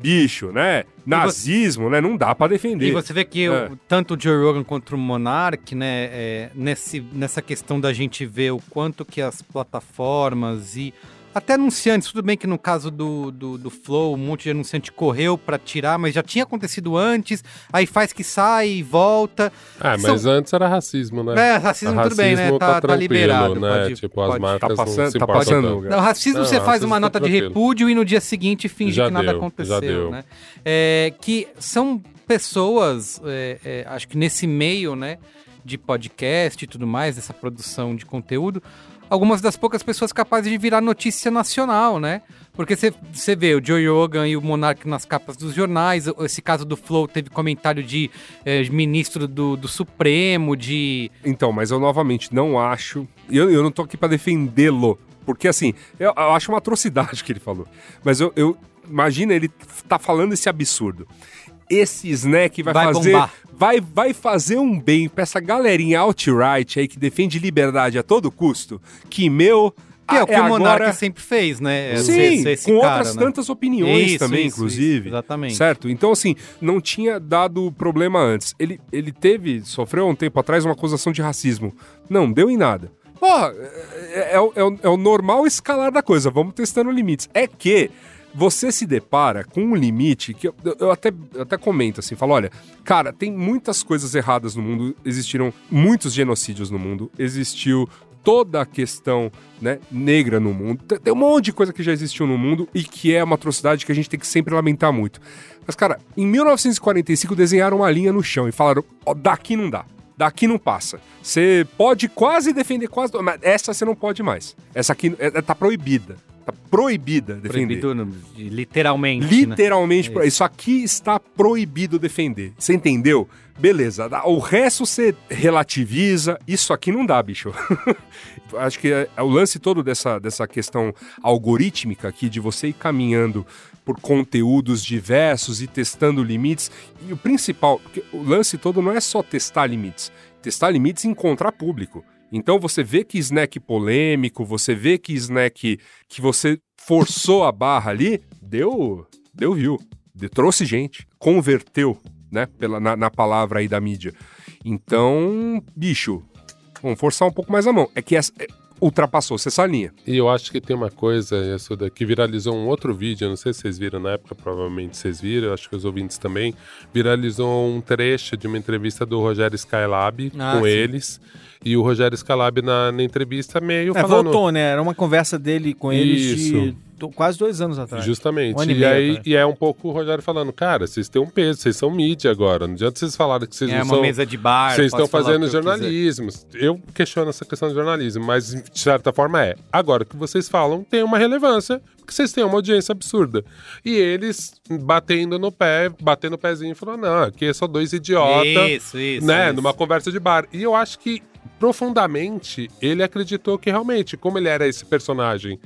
Bicho, né? Nazismo, né? Não dá pra defender. E você vê que É. o- tanto o Joe Rogan quanto o Monark, né, é, nesse, nessa questão da gente ver o quanto que as plataformas e até anunciantes, tudo bem que no caso do, do, do Flow, um monte de anunciante correu pra tirar, mas já tinha acontecido antes, aí faz que sai e volta. Ah, São- mas antes era racismo, né? É, racismo, tudo bem, né? Racismo Tá, tá tranquilo, liberado. né? pode- tipo, as pode- marcas Tá passando- não se tá passando. Não, racismo Não, você faz racismo uma tá nota de tranquilo. repúdio e no dia seguinte finge Já que nada deu, já aconteceu, deu. né? É, que são pessoas, é, é, acho que nesse meio, né, de podcast e tudo mais, dessa produção de conteúdo, algumas das poucas pessoas capazes de virar notícia nacional, né? Porque você vê o Joe Rogan e o Monark nas capas dos jornais, esse caso do Flow teve comentário de é, ministro do, do Supremo, de... Então, mas eu novamente não acho. Eu, eu não tô aqui pra defendê-lo. Porque, assim, eu, eu acho uma atrocidade que ele falou. Mas eu, eu. Imagina ele tá falando esse absurdo. Esse snack vai, Vai fazer. bombar. Vai, vai fazer um bem pra essa galerinha alt-right aí que defende liberdade a todo custo. Que meu. Que é o que o Monark agora... sempre fez, né? É Sim, ser- ser esse com cara, outras né? tantas opiniões Isso, também, isso, inclusive. isso, exatamente. Certo? Então, assim, não tinha dado problema antes. Ele, ele teve, sofreu há um tempo atrás uma acusação de racismo. Não, deu em nada. Porra, é, é é o, é o normal escalar da coisa, vamos testando limites. É que você se depara com um limite que eu, eu até, eu até comento assim, falo, olha, cara, tem muitas coisas erradas no mundo, existiram muitos genocídios no mundo, existiu toda a questão né, negra no mundo. Tem- um monte de coisa que já existiu no mundo e que é uma atrocidade que a gente tem que sempre lamentar muito. Mas, cara, em 1945 desenharam uma linha no chão e falaram: daqui não dá. Daqui não passa. Você pode quase defender quase. Mas essa você não pode mais. Essa aqui é, é- tá proibida. Tá proibida defender. Proibido, de- literalmente, né? Literalmente, pro- É isso aqui está proibido defender. Você entendeu? Beleza. O resto você relativiza. Isso aqui não dá, bicho. Acho que é, é o lance todo dessa, dessa questão algorítmica aqui, de você ir caminhando por conteúdos diversos e testando limites. E o principal, o lance todo não é só testar limites. Testar limites e encontrar público. Então você vê que snack polêmico, você vê que snack que você forçou a barra ali, deu, deu view, de- trouxe gente, converteu, né, pela, na, na palavra aí da mídia. Então, bicho, vamos forçar um pouco mais a mão. É que essa, é, ultrapassou-se essa linha. E eu acho que tem uma coisa, Yasuda, que viralizou um outro vídeo, não sei se vocês viram na época, provavelmente vocês viram, eu acho que os ouvintes também, viralizou um trecho de uma entrevista do Rogério Skylab Ah, com sim. eles, e o Rogério Skylab na, na entrevista meio É, falando... voltou, né? Era uma conversa dele com eles de Isso. Do- quase dois anos atrás. Justamente. Um e e, aí, atrás. e é um pouco o Rogério falando, cara, vocês têm um peso, vocês são mídia agora. Não adianta vocês falarem que vocês É não uma são. mesa de bar. Vocês estão fazendo eu quiser. jornalismo. Eu questiono essa questão do jornalismo, mas de certa forma é. Agora, o que vocês falam tem uma relevância, porque vocês têm uma audiência absurda. E eles batendo no pé, batendo o pezinho, falando: não, aqui é só dois idiotas Isso, isso. né, isso. numa conversa de bar. E eu acho que profundamente ele acreditou que realmente, como ele era esse personagem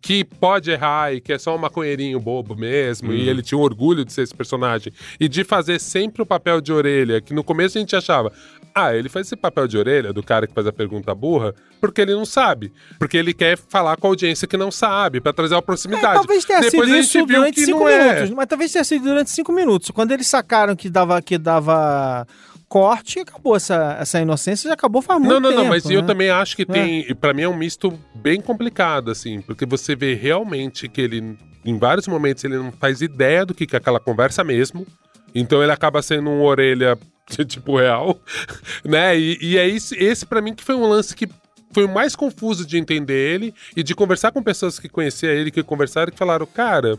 que pode errar e que é só um maconheirinho bobo mesmo, e ele tinha um orgulho de ser esse personagem e de fazer sempre o papel de orelha, que no começo a gente achava, ah, ele faz esse papel de orelha do cara que faz a pergunta burra, porque ele não sabe, porque ele quer falar com a audiência que não sabe, pra trazer a É, proximidade. talvez tenha Depois sido a isso durante que cinco não é. minutos. Mas talvez tenha sido durante cinco minutos. Quando eles sacaram que dava, que dava corte, acabou essa, essa inocência, já acabou faz muito Não, não, tempo. não, mas eu né? também acho que tem. e Pra mim é um misto bem complicado, assim, porque você vê realmente que ele, em vários momentos, ele não faz ideia do que que é aquela conversa mesmo. Então ele acaba sendo um orelha tipo real, né? E, e é esse, esse para mim que foi um lance que foi o mais confuso de entender ele e de conversar com pessoas que conheciam ele, que conversaram, que falaram, cara,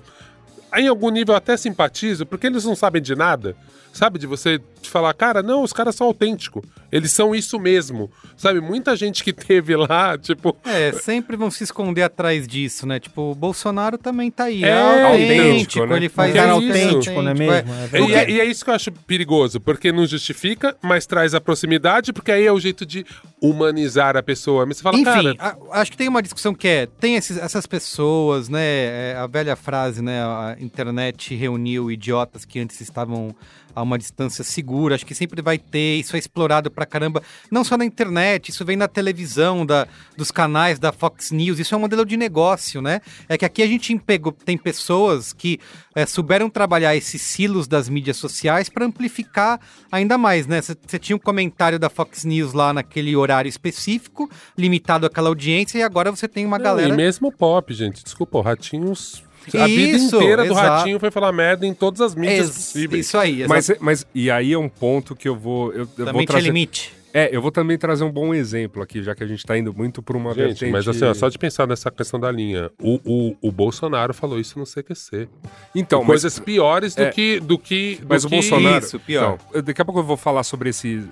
em algum nível eu até simpatizo, porque eles não sabem de nada. Sabe, de você de falar, cara, não, os caras são autênticos. Eles são isso mesmo. Sabe, muita gente que teve lá, tipo. É, sempre vão se esconder atrás disso, né? Tipo, o Bolsonaro também tá aí. É, É, autêntico, autêntico, né? ele faz é isso? autêntico, não é mesmo? É E verdade. é, e é isso que eu acho perigoso, porque não justifica, mas traz a proximidade, porque aí é o jeito de humanizar a pessoa. Mas você fala, Enfim, cara, a- acho que tem uma discussão que é, tem esses- essas pessoas, né, é, a velha frase, né, a internet reuniu idiotas que antes estavam a uma distância segura, acho que sempre vai ter, isso é explorado pra caramba, não só na internet, isso vem na televisão, da, dos canais da Fox News, isso é um modelo de negócio, né, é que aqui a gente pegou, tem pessoas que é, souberam trabalhar esses silos das mídias sociais para amplificar ainda mais, né, você tinha um comentário da Fox News lá naquele horário específico, limitado àquela audiência, e agora você tem uma Não, galera... E mesmo pop, gente. Desculpa, o Ratinhos. A vida Isso, inteira do exato. Ratinho foi falar merda em todas as mídias Ex- possíveis. Isso aí, Mas, mas, e aí é um ponto que eu vou. Eu, eu vou trazer. limite. É, eu vou também trazer um bom exemplo aqui, já que a gente tá indo muito por uma Gente, vertente. mas assim, ó, só de pensar nessa questão da linha, o, o, o Bolsonaro falou isso no CQC. Então, mas, Coisas piores do é, que. Do que do mas o que- Bolsonaro. Isso, pior. Então, daqui a pouco eu vou falar sobre esse,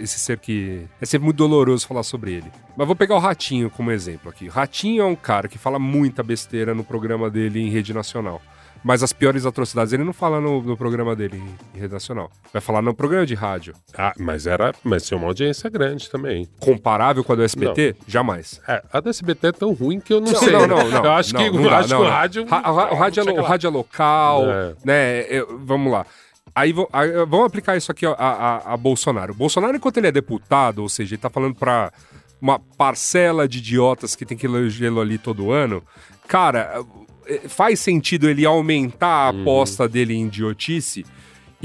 esse ser que. É sempre muito doloroso falar sobre ele. Mas vou pegar o Ratinho como exemplo aqui. O Ratinho é um cara que fala muita besteira no programa dele em rede nacional. Mas as piores atrocidades ele não fala no, no programa dele em, em rede nacional. Vai falar no programa de rádio. Ah, mas era. Mas tinha uma audiência grande também. Comparável com a do SBT? Jamais. É, a do SBT é tão ruim que eu não, Não, sei. não, não, não. Eu acho não, que, não eu dá, acho não, que o não. rádio. Ra- o rádio, é, o rádio é local, É. né? eu- vamos lá. Aí vamos aplicar isso aqui ó, a, a- a Bolsonaro. O Bolsonaro, enquanto ele é deputado, ou seja, ele tá falando pra uma parcela de idiotas que tem que elegê-lo ali todo ano, cara, faz sentido ele aumentar a aposta dele em idiotice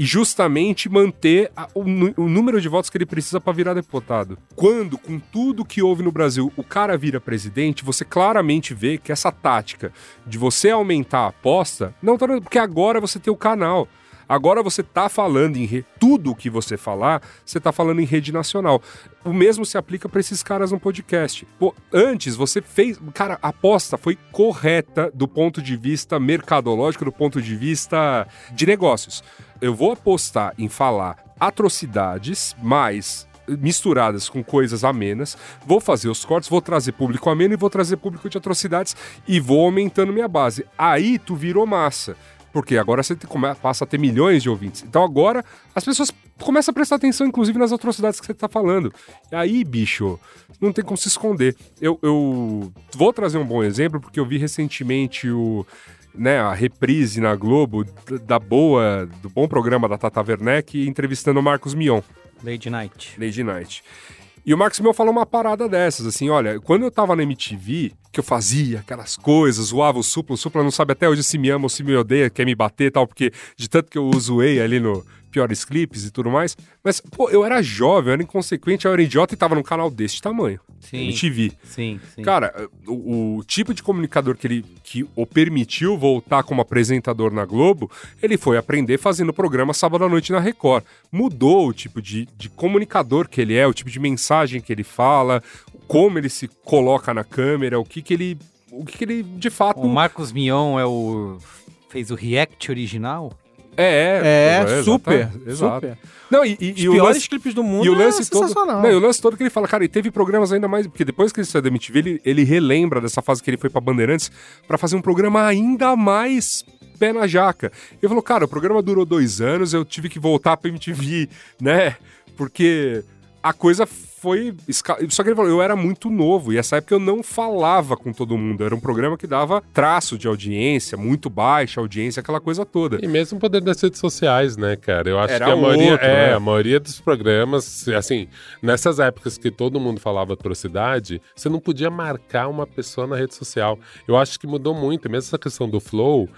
e justamente manter a- o, o número de votos que ele precisa para virar deputado. Quando, com tudo que houve no Brasil, o cara vira presidente, você claramente vê que essa tática de você aumentar a aposta, não tá porque agora você tem o canal. Agora você tá falando em re... tudo o que você falar, você tá falando em rede nacional. O mesmo se aplica para esses caras no podcast. Pô, antes você fez, cara, a aposta foi correta do ponto de vista mercadológico, do ponto de vista de negócios. Eu vou apostar em falar atrocidades, mais misturadas com coisas amenas, vou fazer os cortes, vou trazer público ameno e vou trazer público de atrocidades e vou aumentando minha base. Aí tu virou massa. Porque agora você passa a ter milhões de ouvintes. Então agora as pessoas começam a prestar atenção, inclusive, nas atrocidades que você tá falando. E aí, bicho, não tem como se esconder. Eu, eu vou trazer um bom exemplo, porque eu vi recentemente o. Né, a reprise na Globo da boa, do bom programa da Tata Werneck entrevistando o Marcos Mion. Lady Night. Lady Night. E o Marcos Mion falou uma parada dessas, assim, olha, quando eu tava na MTV, que eu fazia aquelas coisas, zoava o Supla, o Supla não sabe até hoje se me ama ou se me odeia, quer me bater e tal, porque de tanto que eu zoei ali no Piores Clipes e tudo mais, mas, pô, eu era jovem, eu era inconsequente, eu era idiota e tava num canal desse tamanho, Sim. MTV. Sim, sim. Cara, o, o tipo de comunicador que ele que o permitiu voltar como apresentador na Globo, ele foi aprender fazendo programa sábado à noite na Record. Mudou o tipo de, de comunicador que ele é, o tipo de mensagem que ele fala, como ele se coloca na câmera, o que que ele, o que que ele de fato O Marcos Mion é o... fez o React original? É. É, exata- super, exato. super. Não, e, e, Os e piores lance- clipes do mundo E o lance é todo. sensacional. Não, e o lance todo que ele fala, cara, e teve programas ainda mais. Porque depois que ele saiu da MTV, ele, ele relembra dessa fase que ele foi pra Bandeirantes pra fazer um programa ainda mais pé na jaca. Ele falou, cara, o programa durou dois anos, eu tive que voltar pra MTV, né? Porque a coisa foi. Só que ele falou, eu era muito novo, e essa época eu não falava com todo mundo. Era um programa que dava traço de audiência, muito baixa audiência, aquela coisa toda. E mesmo o poder das redes sociais, né, cara? Eu acho Era que a maioria, outro, é, né? a maioria dos programas, assim, nessas épocas que todo mundo falava atrocidade, você não podia marcar uma pessoa na rede social. Eu acho que mudou muito, mesmo essa questão do flow,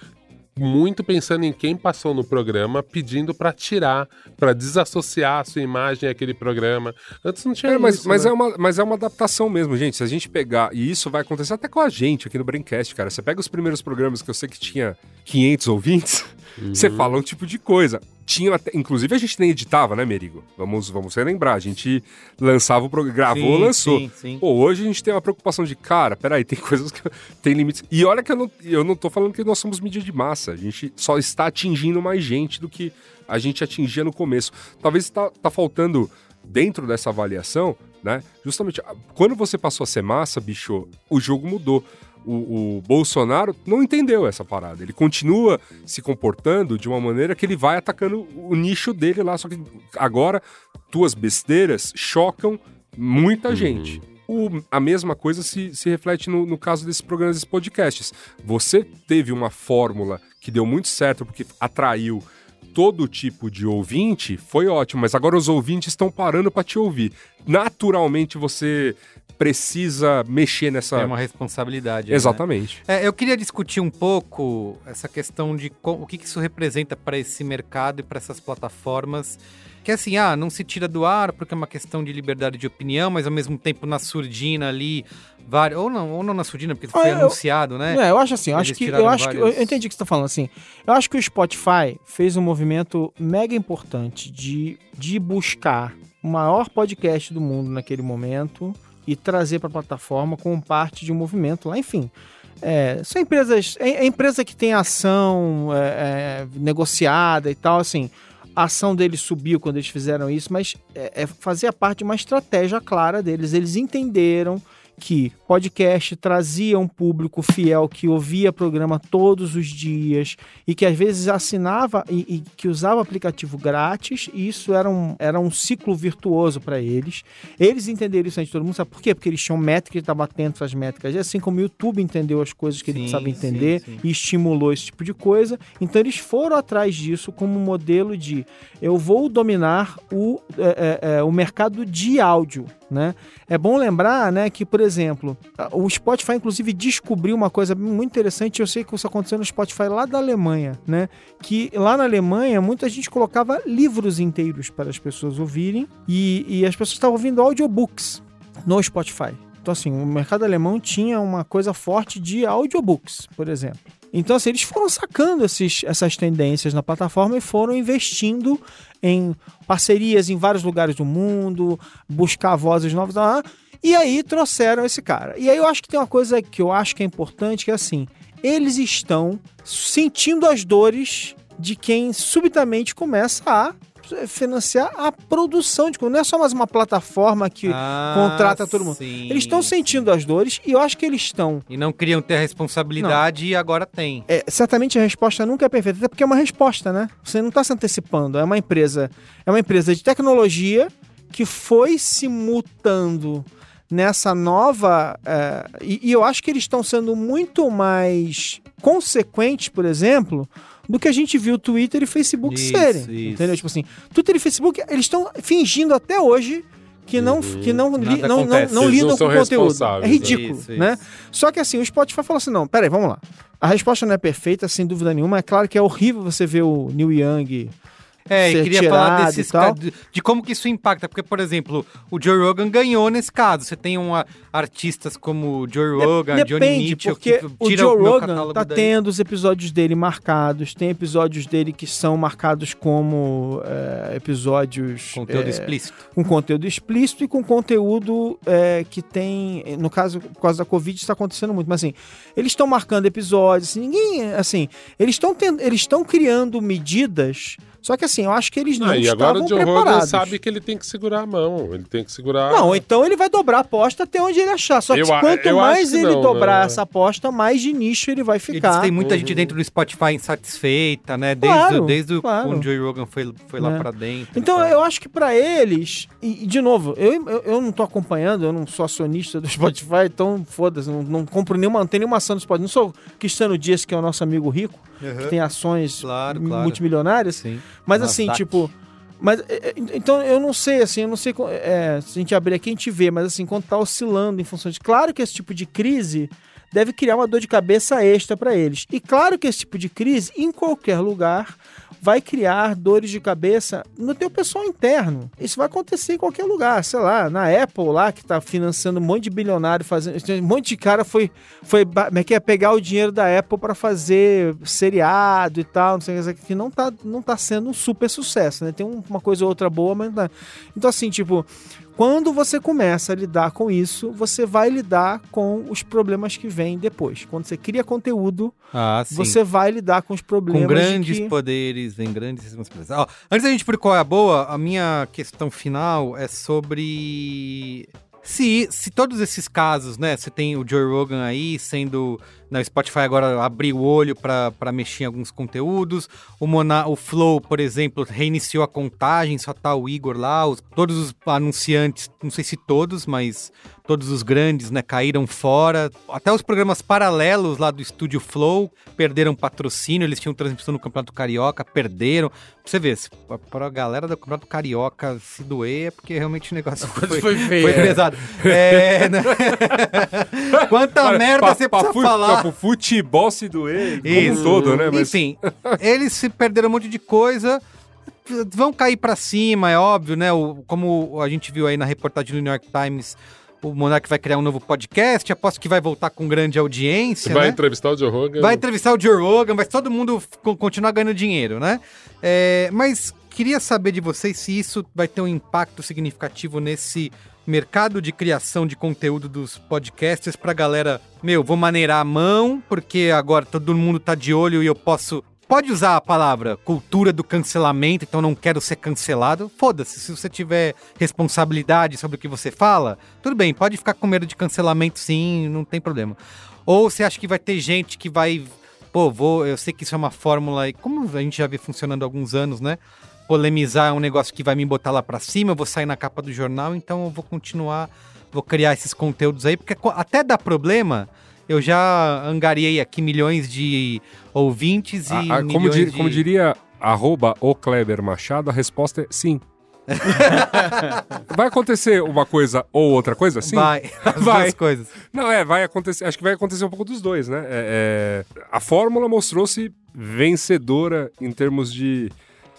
muito pensando em quem passou no programa, pedindo pra tirar, pra desassociar a sua imagem àquele programa. Antes não tinha É, mas, isso, mas, né? é uma, mas é uma adaptação mesmo, gente. Se a gente pegar, e isso vai acontecer até com a gente aqui no Braincast, cara. Você pega os primeiros programas que eu sei que tinha 500 ouvintes, você fala um tipo de coisa. Tinha até, inclusive a gente nem editava, né, Merigo? Vamos, vamos relembrar, a gente lançava o programa, gravou, Sim, lançou. sim, sim. Pô, hoje a gente tem uma preocupação de, cara, peraí, tem coisas que tem limites. E olha que eu não, eu não tô falando que nós somos mídia de massa, a gente só está atingindo mais gente do que a gente atingia no começo. Talvez tá, tá faltando dentro dessa avaliação, né? Justamente, quando você passou a ser massa, bicho, o jogo mudou. O, o Bolsonaro não entendeu essa parada. Ele continua se comportando de uma maneira que ele vai atacando o nicho dele lá. Só que agora, tuas besteiras chocam muita gente. O- a mesma coisa se, se reflete no, no caso desses programas, desses podcasts. Você teve uma fórmula que deu muito certo porque atraiu todo tipo de ouvinte, foi ótimo, mas agora os ouvintes estão parando para te ouvir. Naturalmente você precisa mexer nessa. É uma responsabilidade. né? Exatamente. É, eu queria discutir um pouco essa questão de o que, que isso representa para esse mercado e para essas plataformas. Que assim, ah, não se tira do ar porque é uma questão de liberdade de opinião, mas ao mesmo tempo na surdina ali, vários, ou não, ou não na surdina, porque foi Ah, eu- anunciado, né? É, eu acho assim, eu acho que eu acho que vários- eu entendi o que você tá falando assim. Eu acho que o Spotify fez um movimento mega importante de, de buscar o maior podcast do mundo naquele momento e trazer para a plataforma como parte de um movimento lá, enfim. É, são empresas, é, é empresa que tem ação é, é, negociada e tal, assim. A ação deles subiu quando eles fizeram isso, mas é, é, fazia parte de uma estratégia clara deles. Eles entenderam que podcast trazia um público fiel que ouvia programa todos os dias e que às vezes assinava e, e que usava aplicativo grátis, e isso era um, era um ciclo virtuoso para eles. Eles entenderam isso antes de todo mundo, sabe por quê? Porque eles tinham métricas, eles estavam atentos às métricas, assim como o YouTube entendeu as coisas que ele Sim, precisava entender sim, sim. e estimulou esse tipo de coisa, então eles foram atrás disso como um modelo de eu vou dominar o, é, é, é, o mercado de áudio, né? É bom lembrar, né, que, por exemplo, o Spotify, inclusive, descobriu uma coisa muito interessante. Eu sei que isso aconteceu no Spotify lá da Alemanha, né? Que lá na Alemanha, muita gente colocava livros inteiros para as pessoas ouvirem e, e as pessoas estavam ouvindo audiobooks no Spotify. Então, assim, o mercado alemão tinha uma coisa forte de audiobooks, por exemplo. Então, assim, eles foram sacando esses, essas tendências na plataforma e foram investindo em parcerias em vários lugares do mundo, buscar vozes novas. e aí trouxeram esse cara. E aí eu acho que tem uma coisa que eu acho que é importante, que é assim, eles estão sentindo as dores de quem subitamente começa a financiar a produção de conteúdo. Não é só mais uma plataforma que Ah, contrata todo mundo. sim, Eles estão sim. sentindo as dores e eu acho que eles estão. E não queriam ter a responsabilidade e agora tem. é, certamente a resposta nunca é perfeita, até porque é uma resposta, né? Você não está se antecipando. É uma empresa, é uma empresa de tecnologia que foi se mutando nessa nova. é, e, e eu acho que eles estão sendo muito mais consequentes, por exemplo, do que a gente viu Twitter e Facebook Isso, serem. isso. Entendeu? Tipo assim, Twitter e Facebook, eles estão fingindo até hoje que não, que não, li- não, não, não lidam não com são conteúdo. É responsáveis, ridículo, Isso, né? isso. Só que assim, o Spotify falou assim: não, peraí, vamos lá. A resposta não é perfeita, sem dúvida nenhuma. É claro que é horrível você ver o Neil Young. É, e ser queria falar desses e tal. ca- de, de como que isso impacta, porque, por exemplo, o Joe Rogan ganhou nesse caso. Você tem uma, artistas como o Joe Rogan, Johnny Depende, Mitchell, porque que o Joe meu Rogan tá daí. tendo os episódios dele marcados. Tem episódios dele que são marcados como é, episódios conteúdo é, explícito. com conteúdo explícito e com conteúdo é, que tem, no caso, por causa da Covid, está acontecendo muito, mas assim, eles estão marcando episódios, assim, ninguém, assim, eles estão eles estão criando medidas, só que assim, eu acho que eles não Ah, e agora estavam o Joe Rogan preparados. sabe que ele tem que segurar a mão. Ele tem que segurar. Não, então ele vai dobrar a aposta até onde ele achar. Só que Eu quanto eu mais ele não, dobrar né? essa aposta, mais de nicho ele vai E ficar. tem muita Uhum. gente dentro do Spotify insatisfeita, né? Desde, Claro, desde claro. quando o Joe Rogan foi, foi lá Né? pra dentro. Então e tal. eu acho que pra eles, e, e, de novo, eu, eu, eu não tô acompanhando, eu não sou acionista do Spotify, então foda-se, não, não compro nenhuma, não tenho nenhuma ação do Spotify. Não sou o Cristiano Dias, que é o nosso amigo rico, que tem ações Claro, claro. multimilionárias. Sim. Mas assim, Nasdaq. tipo. Mas, é, é, então eu não sei, assim, eu não sei é, se a gente abrir aqui a gente vê, mas assim, quando tá oscilando em função de. Claro que esse tipo de crise deve criar uma dor de cabeça extra para eles. E claro que esse tipo de crise, em qualquer lugar, vai criar dores de cabeça no teu pessoal interno. Isso vai acontecer em qualquer lugar, sei lá, na Apple lá, que tá financiando um monte de bilionário, fazendo, um monte de cara foi, foi é que é, pegar o dinheiro da Apple para fazer seriado e tal, não sei o que, que não tá, não tá sendo um super sucesso, né? Tem uma coisa ou outra boa, mas não tá. Então assim, tipo, quando você começa a lidar com isso, você vai lidar com os problemas que vêm depois. Quando você cria conteúdo, Ah, você vai lidar com os problemas. Com grandes que... poderes vem grandes responsabilidades. Antes da gente ir por qual é a boa, a minha questão final é sobre se, se todos esses casos, né? Você tem o Joe Rogan aí sendo. Na Spotify agora abriu o olho para mexer em alguns conteúdos. O, Mona, o Flow, por exemplo, reiniciou a contagem, só tá o Igor lá. Os, todos os anunciantes, não sei se todos, mas todos os grandes, né, caíram fora. Até os programas paralelos lá do Estúdio Flow perderam patrocínio. Eles tinham transmissão no Campeonato Carioca, perderam. Pra você ver, se, pra galera do Campeonato Carioca se doer, é porque realmente o negócio foi, foi feio. foi pesado. É, né? Quanta merda Pra- você pra precisa falar. Pro futebol se doer, como um todo, né? Mas Enfim, eles se perderam um monte de coisa. Vão cair pra cima, é óbvio, né? O, como a gente viu aí na reportagem do New York Times, o Monark vai criar um novo podcast. Aposto que vai voltar com grande audiência. Vai né? entrevistar o Joe Rogan. Vai entrevistar o Joe Rogan, vai todo mundo co- continuar ganhando dinheiro, né? É, mas queria saber de vocês se isso vai ter um impacto significativo nesse mercado de criação de conteúdo dos podcasters pra galera, meu, vou maneirar a mão, porque agora todo mundo tá de olho e eu posso. Pode usar a palavra cultura do cancelamento, então não quero ser cancelado. Foda-se, se você tiver responsabilidade sobre o que você fala, tudo bem, pode ficar com medo de cancelamento sim, não tem problema. Ou você acha que vai ter gente que vai. Pô, vou. Eu sei que isso é uma fórmula, e como a gente já vê funcionando há alguns anos, né? Polemizar é um negócio que vai me botar lá pra cima, eu vou sair na capa do jornal, então eu vou continuar, vou criar esses conteúdos aí, porque até dá problema. Eu já angariei aqui milhões de ouvintes e. a- a- como, di- de... como diria arroba o Kleber Machado, a resposta é sim. vai acontecer uma coisa ou outra coisa? Sim. Vai, as Vai. duas coisas. Não, é, vai acontecer. Acho que vai acontecer um pouco dos dois, né? É, é, a fórmula mostrou-se vencedora em termos de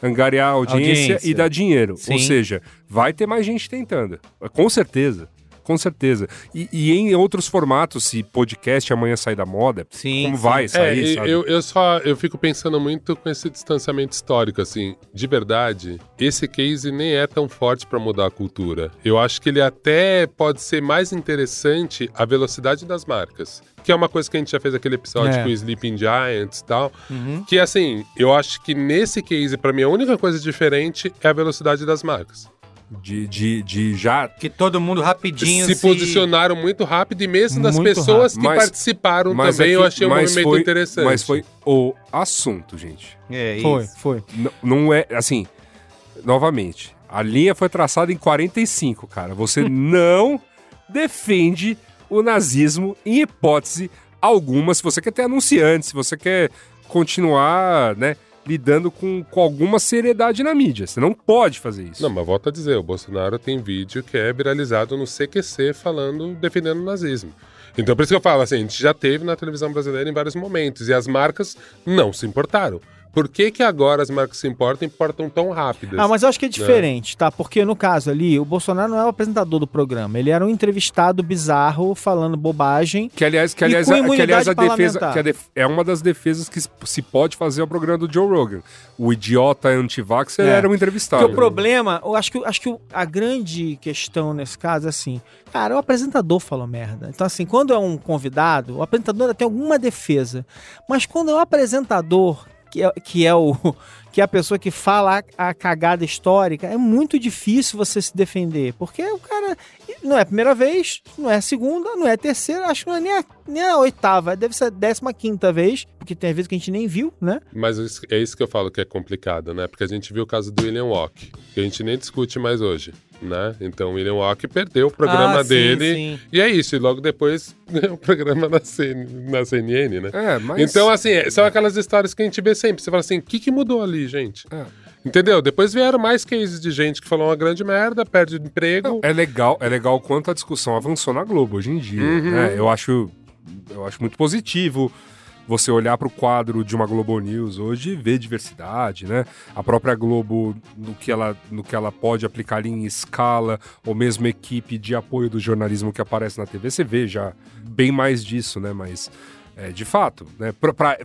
angariar audiência, Audiência. e dar dinheiro. Sim. Ou seja, vai ter mais gente tentando. Com certeza. Com certeza. E, e em outros formatos, se podcast amanhã sair da moda, Sim, como sim. vai É, sair, sabe? eu, eu só eu fico pensando muito com esse distanciamento histórico, assim, de verdade, esse case nem é tão forte para mudar a cultura. Eu acho que ele até pode ser mais interessante a velocidade das marcas. Que é uma coisa que a gente já fez aquele episódio É. com o Sleeping Giants e tal. Uhum. Que assim, eu acho que nesse case, para mim, a única coisa diferente é a velocidade das marcas. De, de, de já. Que todo mundo rapidinho se posicionaram muito rápido e mesmo das Muito pessoas rápido. que Mas- participaram mas também, é eu achei um movimento foi- interessante. Mas foi o assunto, gente. É isso. Foi, foi. Não é assim. Novamente, a linha foi traçada em 45, cara. Você não defende o nazismo em hipótese alguma. Se você quer ter anunciante, se você quer continuar, né, lidando com, com alguma seriedade na mídia. Você não pode fazer isso. Não, mas volto a dizer, o Bolsonaro tem vídeo que é viralizado no CQC falando, defendendo o nazismo. Então, por isso que eu falo assim, a gente já teve na televisão brasileira em vários momentos, e as marcas não se importaram. Por que que agora as marcas se importam e importam tão rápidas? Ah, mas eu acho que é diferente, tá? Porque no caso ali, o Bolsonaro não é o apresentador do programa. Ele era um entrevistado bizarro falando bobagem. Que aliás, que aliás, a- que aliás a defesa que a def- é uma das defesas que se pode fazer ao programa do Joe Rogan. O idiota anti-vaxxer É. era um entrevistado. Porque o problema, eu acho que, acho que a grande questão nesse caso é assim, cara, o apresentador falou merda. Então, assim, quando é um convidado, o apresentador tem alguma defesa. Mas quando é o apresentador, que é, que é o. Que é a pessoa que fala a, a cagada histórica, é muito difícil você se defender. Porque o cara. Não é a primeira vez, não é a segunda, não é a terceira, acho que não é nem a, nem a oitava, deve ser a décima quinta vez, porque tem vezes que a gente nem viu, né? Mas isso- é isso que eu falo que é complicado, né? Porque a gente viu o caso do William Walk, que a gente nem discute mais hoje, né? Então o William Walk perdeu o programa Ah, sim, dele, sim. e é isso, e logo depois o programa na, CN na CNN, né? É, mas... Então, assim, é- são aquelas histórias que a gente vê sempre. Você fala assim, o que, que mudou ali, gente? É. Entendeu? Depois vieram mais cases de gente que falou uma grande merda, perde emprego. Não, é legal, é legal quanto a discussão avançou na Globo hoje em dia. Uhum. né? Eu acho eu acho muito positivo você olhar para o quadro de uma Globo News hoje e ver diversidade, né? A própria Globo, no que ela, no que ela pode aplicar ali em escala, ou mesmo equipe de apoio do jornalismo que aparece na TV, você vê já bem mais disso, né? Mas é, de fato, né?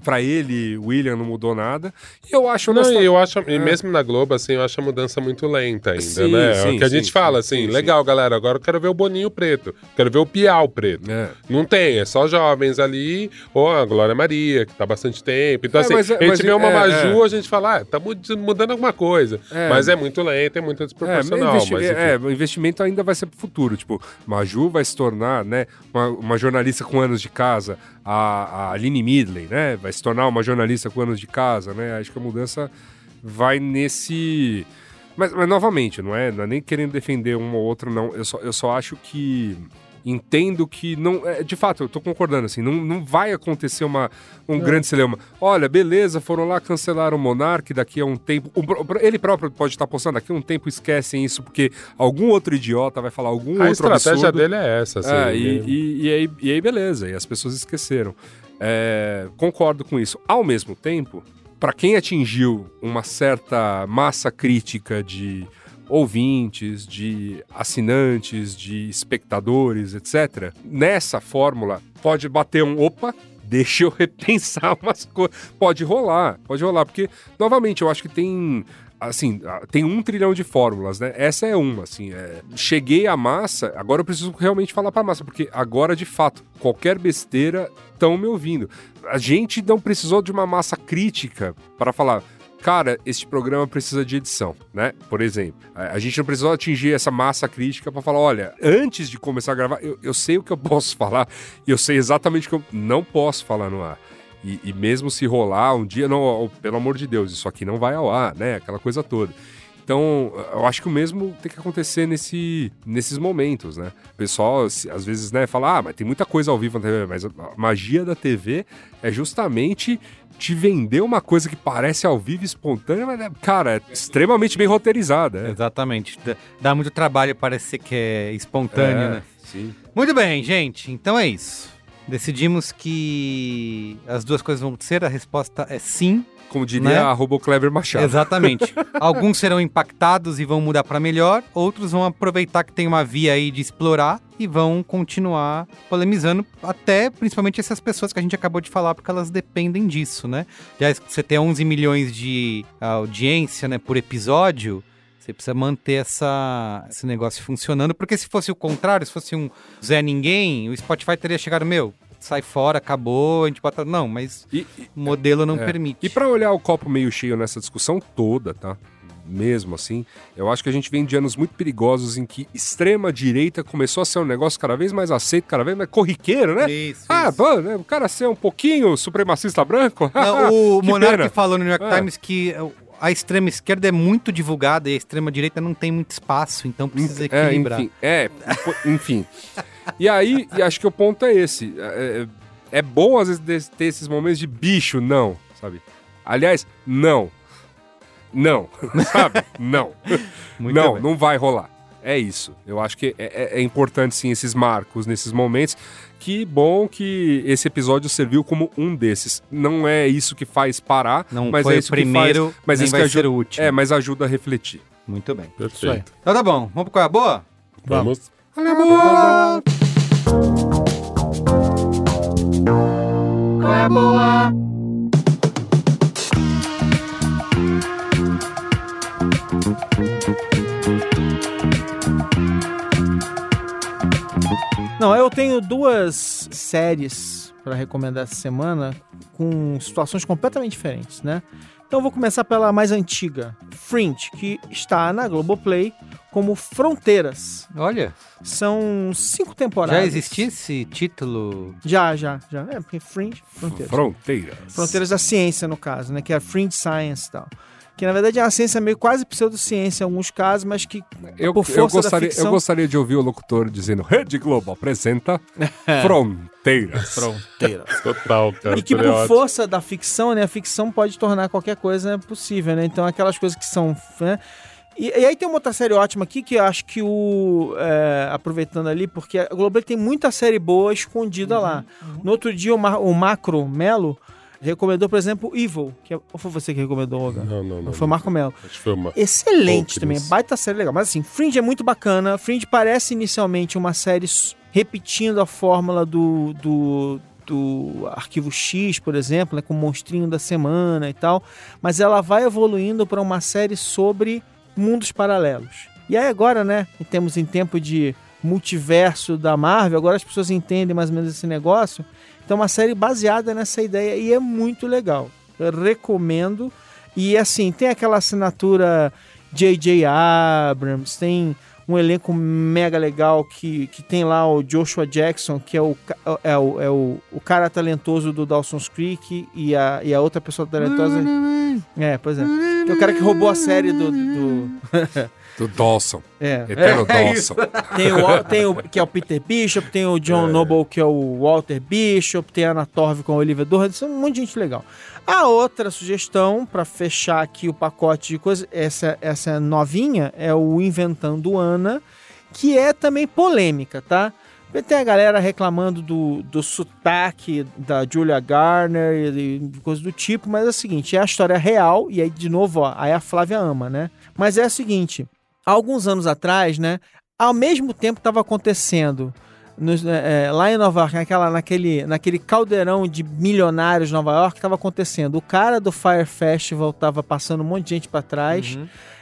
Pra ele, William não mudou nada. E eu acho Não, e eu acho, e É. mesmo na Globo, assim, eu acho a mudança muito lenta ainda, Sim, né? é sim, o que a sim, gente fala, assim, sim, sim. legal, galera, agora eu quero ver o Boninho Preto, quero ver o Piau Preto. É. Não tem, é só jovens ali, ou a Glória Maria, que tá bastante tempo. Então, É, assim, mas é- a gente vê uma é, Maju, a gente fala, ah, tá mud- mudando alguma coisa. É. Mas é muito lento, é muito É, desproporcional. investi- mas, é, o investimento ainda vai ser pro futuro. Tipo, Maju vai se tornar, né, uma, uma jornalista com anos de casa. A, a Aline Midley, né, vai se tornar uma jornalista com anos de casa, né? Acho que a mudança vai nesse... Mas, mas novamente, não é, não é nem querendo defender um ou outro, não. Eu só, eu só acho que... Entendo que não. é, de fato, eu tô concordando, assim, não, não vai acontecer uma, um grande celeuma. Olha, beleza, foram lá, cancelaram o Monark, daqui a um tempo. ele próprio pode estar postando, daqui a um tempo esquecem isso, porque algum outro idiota vai falar algum A outro estratégia absurdo. dele é essa, assim. É, e, e- e aí, e aí beleza, e as pessoas esqueceram. É, concordo com isso. Ao mesmo tempo, para quem atingiu uma certa massa crítica de ouvintes, de assinantes, de espectadores, etc., nessa fórmula pode bater um opa. Deixa eu repensar umas coisas. Pode rolar, pode rolar, porque, novamente, eu acho que tem assim, tem um trilhão de fórmulas, né? Essa é uma, assim, é, cheguei à massa, agora eu preciso realmente falar pra massa, porque agora, de fato, qualquer besteira estão me ouvindo. A gente não precisou de uma massa crítica para falar, cara, este programa precisa de edição, né? Por exemplo, a gente não precisou atingir essa massa crítica para falar, olha, antes de começar a gravar, eu, eu sei o que eu posso falar e eu sei exatamente o que eu não posso falar no ar. E, e mesmo se rolar um dia, não, pelo amor de Deus, isso aqui não vai ao ar, né? Aquela coisa toda. Então, eu acho que o mesmo tem que acontecer nesse, nesses momentos, né? O pessoal, às vezes, né, fala, ah, mas tem muita coisa ao vivo na TV, mas a magia da TV é justamente te vender uma coisa que parece ao vivo, espontânea, mas, né, cara, é extremamente bem roteirizada. É. Exatamente. Dá- Dá muito trabalho parecer que é espontâneo, É, né? Sim. Muito bem, gente. Então é isso. Decidimos que as duas coisas vão acontecer. A resposta é sim. Como diria Né? a Robo Clever Machado. Exatamente. Alguns serão impactados e vão mudar para melhor. Outros vão aproveitar que tem uma via aí de explorar e vão continuar polemizando. Até principalmente essas pessoas que a gente acabou de falar, porque elas dependem disso, né? Aliás, você ter 11 milhões de audiência né, por episódio. Você precisa manter essa, esse negócio funcionando, porque se fosse o contrário, se fosse um Zé Ninguém, o Spotify teria chegado, meu, sai fora, acabou, a gente bota. Não, mas E, o modelo não É. permite. E pra olhar o copo meio cheio nessa discussão toda, tá? Mesmo assim, eu acho que a gente vem de anos muito perigosos em que extrema direita começou a ser um negócio cada vez mais aceito, cada vez mais corriqueiro, né? Isso, Ah, isso. pô, né? o cara ser um pouquinho supremacista branco. Não, o Que Monark pena. falou no New York É. Times que a extrema esquerda é muito divulgada e a extrema direita não tem muito espaço, então precisa É, equilibrar. enfim, é, enfim. E aí, e acho que o ponto é esse. É, é- é bom, às vezes, ter esses momentos de bicho, não, sabe? Aliás, não. Não, sabe? Não. Muito não, bem. não vai rolar. É isso. Eu acho que é, é- é importante, sim, esses marcos nesses momentos. Que bom que esse episódio serviu como um desses. Não é isso que faz parar, Não mas foi é o isso primeiro, que faz. Mas isso vai que ser ajuda, o último. É, mas ajuda a refletir. Muito bem. Perfeito. Então tá bom, vamos pro qual é a boa? Vamos. Olha a boa! Qual é a boa? Não, eu tenho duas séries para recomendar essa semana com situações completamente diferentes, né? Então vou começar pela mais antiga, Fringe, que está na Globoplay como Fronteiras. Olha, São cinco temporadas. já existia esse título? Já, já, já. É, porque Fringe, Fronteiras. Fronteiras. Fronteiras da ciência, no caso, né? Que é a Fringe Science e tal. Que na verdade é uma ciência meio quase pseudociência em alguns casos, mas que Eu, por eu, força da gostaria, ficção... eu gostaria de ouvir o locutor dizendo Rede Globo apresenta Fronteiras. Fronteiras. Total, cara. E que por ótimo. força da ficção, né? A ficção pode tornar qualquer coisa possível, né? Então aquelas coisas que são. Né? E, e aí tem uma outra série ótima aqui que eu acho que o. é, aproveitando ali, porque a Globoplay tem muita série boa escondida lá. No outro dia, o, Ma- o Macro Melo recomendou, por exemplo, Evil. Que é- ou foi você que recomendou, Olga? Não, não, não. Foi o Marco Melo. Acho que foi uma. Excelente também, baita série legal. Mas assim, Fringe é muito bacana. Fringe parece inicialmente uma série repetindo a fórmula do, do, do Arquivo X, por exemplo, né, com o monstrinho da semana e tal. Mas ela vai evoluindo para uma série sobre mundos paralelos. E aí agora, né, em temos em tempo de multiverso da Marvel, agora as pessoas entendem mais ou menos esse negócio. Então é uma série baseada nessa ideia e é muito legal. Eu recomendo. E assim, tem aquela assinatura J.J. Abrams, tem um elenco mega legal que, que tem lá o Joshua Jackson, que é o, é o, é o, o cara talentoso do Dawson's Creek, e a, e a outra pessoa talentosa. É, pois é. Que é o cara que roubou a série do. do Do Dawson. é. Eterno É Dawson. Tem o, tem o que é o Peter Bishop, tem o John Noble que é o Walter Bishop, tem a Anna Torv com a Olivia Durham, são um monte de gente legal. A outra sugestão, para fechar aqui o pacote de coisas, essa, essa novinha é o Inventando Ana, que é também polêmica, tá? Tem a galera reclamando do, do sotaque da Julia Garner e, coisas do tipo, mas é o seguinte, é a história real, e aí, de novo, ó, aí a Flávia ama, né? Mas é o seguinte, há alguns anos atrás, né, ao mesmo tempo estava acontecendo nos- é, é, lá em Nova York, naquela, naquele, naquele caldeirão de milionários de Nova York, estava acontecendo. O cara do Fire Festival estava passando um monte de gente para trás.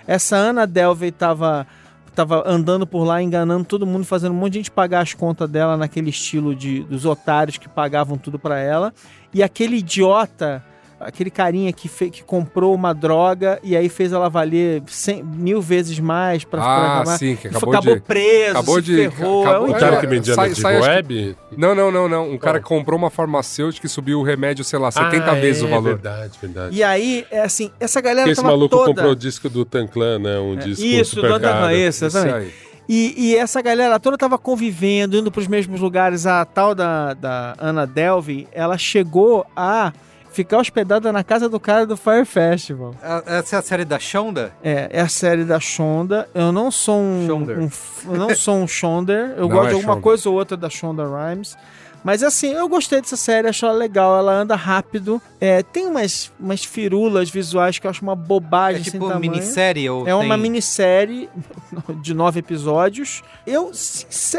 Essa Ana Delvey estava tava andando por lá, enganando todo mundo, fazendo um monte de gente pagar as contas dela naquele estilo de, dos otários que pagavam tudo para ela. E aquele idiota, aquele carinha que, fe- que comprou uma droga e aí fez ela valer cem, mil vezes mais para Ah, sim, que acabou acabou de... preso, acabou se de- ferrou. acabou- é um O cara que vendia Sai- na sai, acho que- Web? Não, não, não, não. Um cara comprou uma farmacêutica e subiu o remédio, sei lá, 70 Ah, vezes é, o valor. Verdade, verdade. E aí, é assim, essa galera Porque esse tava maluco toda... comprou o disco do Tanclan, né? Um disco Isso, super do Antan caro. isso, Isso exatamente. aí. E, e essa galera toda tava convivendo, indo pros mesmos lugares. A tal da, da Ana Delvey, ela chegou a ficar hospedada na casa do cara do Fire Festival. A- Essa é a série da Shonda? É, é a série da Shonda. Eu não sou um. Shonda. um eu não sou um Shonder. Eu Não gosto é de alguma Shonda. coisa ou outra da Shonda Rhimes. Mas assim, eu gostei dessa série, acho ela legal, ela anda rápido. É, tem umas, umas firulas visuais que eu acho uma É bobagem sem tipo tamanho. minissérie? Ou É uma tem- minissérie de nove episódios. Eu,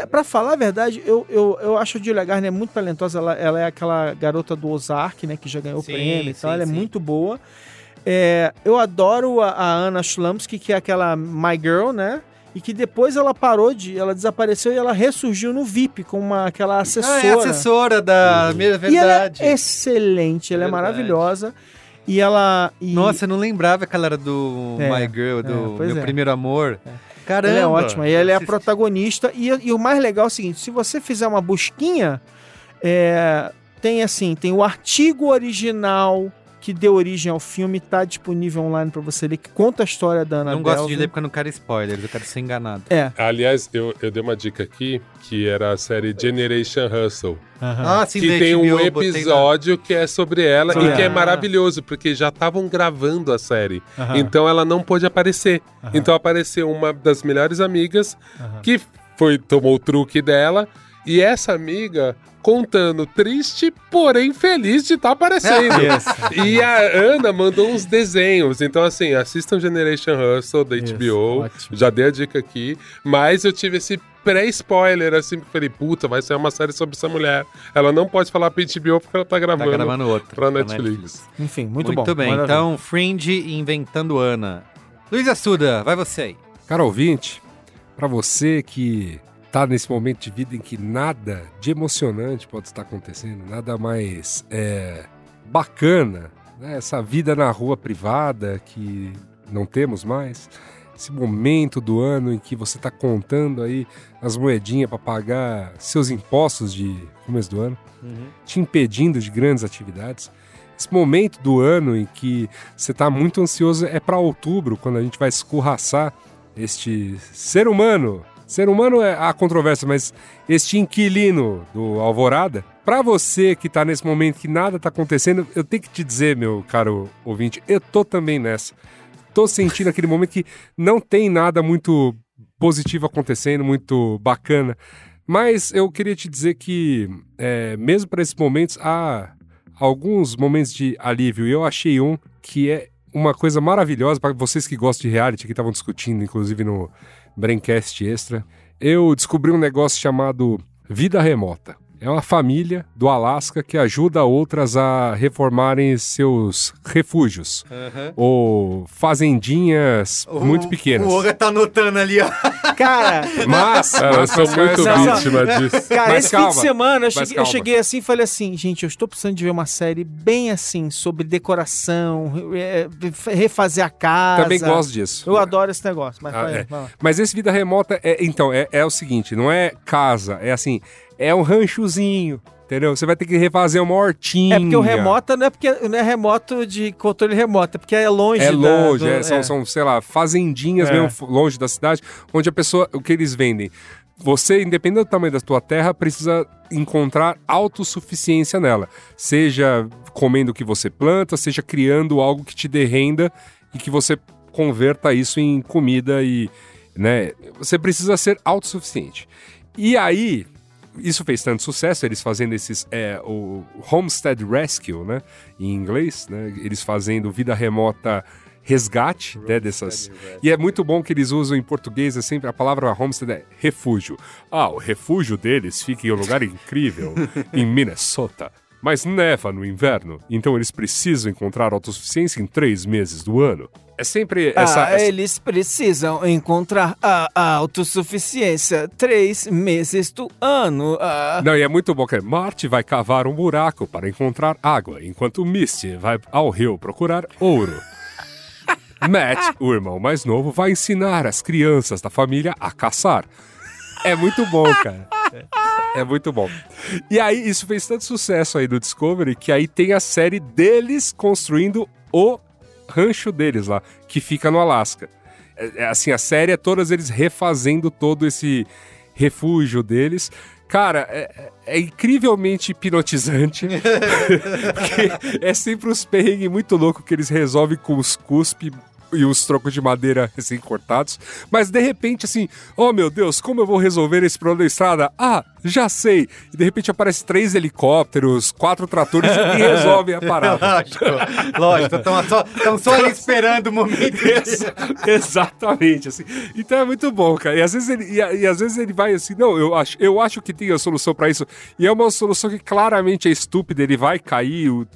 pra falar a verdade, eu, eu, eu acho a Julia Garner muito talentosa. Ela, ela é aquela garota do Ozark, né? Que já ganhou Sim, prêmio e sim, tal. Ela é sim. muito boa. É, eu adoro a, a Anna Schlamsky, que é aquela My Girl, né? E que depois ela parou de. Ela desapareceu e ela ressurgiu no VIP com uma, aquela assessora. Ah, é assessora da... Uhum. Verdade. E ela é excelente, ela Verdade. é maravilhosa. E ela. e- Nossa, eu não lembrava que ela era do É, My Girl, do é, Meu é. Primeiro Amor. Caramba! Ela é ótima. E ela é a protagonista. E, e o mais legal é o seguinte: se você fizer uma busquinha, é, tem assim, tem o artigo original que deu origem ao filme, tá disponível online pra você ler, que conta a história da Ana Não gosto de ler porque eu não quero spoilers, eu quero ser enganado. É. Aliás, eu, eu dei uma dica aqui, que era a série Generation Hustle. Ah, sim, que da tem um episódio que é sobre ela Sobre e que é ela. maravilhoso, porque já estavam gravando a série. Aham. Então ela não pôde aparecer. Então apareceu uma das melhores amigas que foi tomou o truque dela e essa amiga contando triste, porém feliz de estar aparecendo. E a Ana mandou uns desenhos. Então, assim, assistam Generation Hustle da Isso, HBO. ótimo. Já dei a dica aqui. Mas eu tive esse pré-spoiler, assim, que falei, puta, vai ser uma série sobre essa mulher. Ela não pode falar pra HBO porque ela tá Tá gravando. gravando outro. pra Netflix. Enfim, muito, Muito, bom. bem, Maravilha. então Fringe e Inventando Ana. Luiz Assuda, vai você aí. Cara ouvinte, pra você que tá nesse momento de vida em que nada de emocionante pode estar acontecendo, nada mais é, bacana, né? essa vida na rua privada que não temos mais, esse momento do ano em que você está contando aí as moedinhas para pagar seus impostos de começo do ano, te impedindo de grandes atividades. Esse momento do ano em que você está muito ansioso é para outubro, quando a gente vai escorraçar este ser humano. Ser humano é a controvérsia, mas este inquilino do Alvorada. Para você que tá nesse momento que nada tá acontecendo, eu tenho que te dizer, meu caro ouvinte, eu tô também nessa. tô sentindo aquele momento que não tem nada muito positivo acontecendo, muito bacana. Mas eu queria te dizer que, é, mesmo para esses momentos, há alguns momentos de alívio. E eu achei um que é uma coisa maravilhosa para vocês que gostam de reality, que estavam discutindo, inclusive no Braincast Extra. Eu descobri um negócio chamado Vida Remota. É uma família do Alasca que ajuda outras a reformarem seus refúgios ou fazendinhas muito pequenas. O Olga tá anotando ali, ó. Cara, Mas, Cara, eu sou muito mas- vítima disso. Cara, Mas esse calma, fim de semana eu cheguei, eu cheguei assim e falei assim, gente, eu estou precisando de ver uma série bem assim, sobre decoração, é, refazer a casa. também gosto disso. Eu adoro esse negócio, mas Ah, vai, é. vai. Mas esse vida remota é, então, é, é o seguinte, não é casa, é assim, é um ranchozinho, entendeu? Você vai ter que refazer uma hortinha. É porque o remoto não é porque não é remoto de controle remoto, é porque é longe. É da- longe, do- é, são, é. são, sei lá, fazendinhas É. mesmo longe da cidade, onde a pessoa, o que eles vendem? Você, independente do tamanho da tua terra, precisa encontrar autossuficiência nela. Seja comendo o que você planta, seja criando algo que te dê renda e que você converta isso em comida e, né, você precisa ser autossuficiente. E aí, isso fez tanto sucesso, eles fazendo esses, é, o Homestead Rescue, né, em inglês, né, eles fazendo vida remota resgate, né, dessas... E é muito bom que eles usam em português, é sempre, a palavra homestead é refúgio. Ah, o refúgio deles fica em um lugar incrível, em Minnesota. Mas neva no inverno, então eles precisam encontrar autossuficiência em três meses do ano. É sempre essa... ah, essa- eles precisam encontrar a, a autossuficiência três meses do ano. ah. Não, e é muito bom que Marte vai cavar um buraco para encontrar água, enquanto Misty vai ao rio procurar ouro. Matt, o irmão mais novo, vai ensinar as crianças da família a caçar. É muito bom, cara. É, é muito bom. E aí, isso fez tanto sucesso aí do Discovery que aí tem a série deles construindo o rancho deles lá, que fica no Alasca. É, é assim, a série é todas eles refazendo todo esse refúgio deles. Cara, é, é incrivelmente hipnotizante. é sempre uns perrengues muito loucos que eles resolvem com os cuspe e os trocos de madeira recém-cortados. Mas de repente, assim, oh meu Deus, como eu vou resolver esse problema da estrada? Ah, já sei. E de repente aparece três helicópteros, quatro tratores e resolvem a parada. Lógico, lógico. Estão só, tão só ali esperando o momento. Ex- Exatamente, assim. Então é muito bom, cara. E às vezes ele, e, e às vezes ele vai assim, não, eu acho, eu acho que tem a solução pra isso. E é uma solução que claramente é estúpida, ele vai cair, o,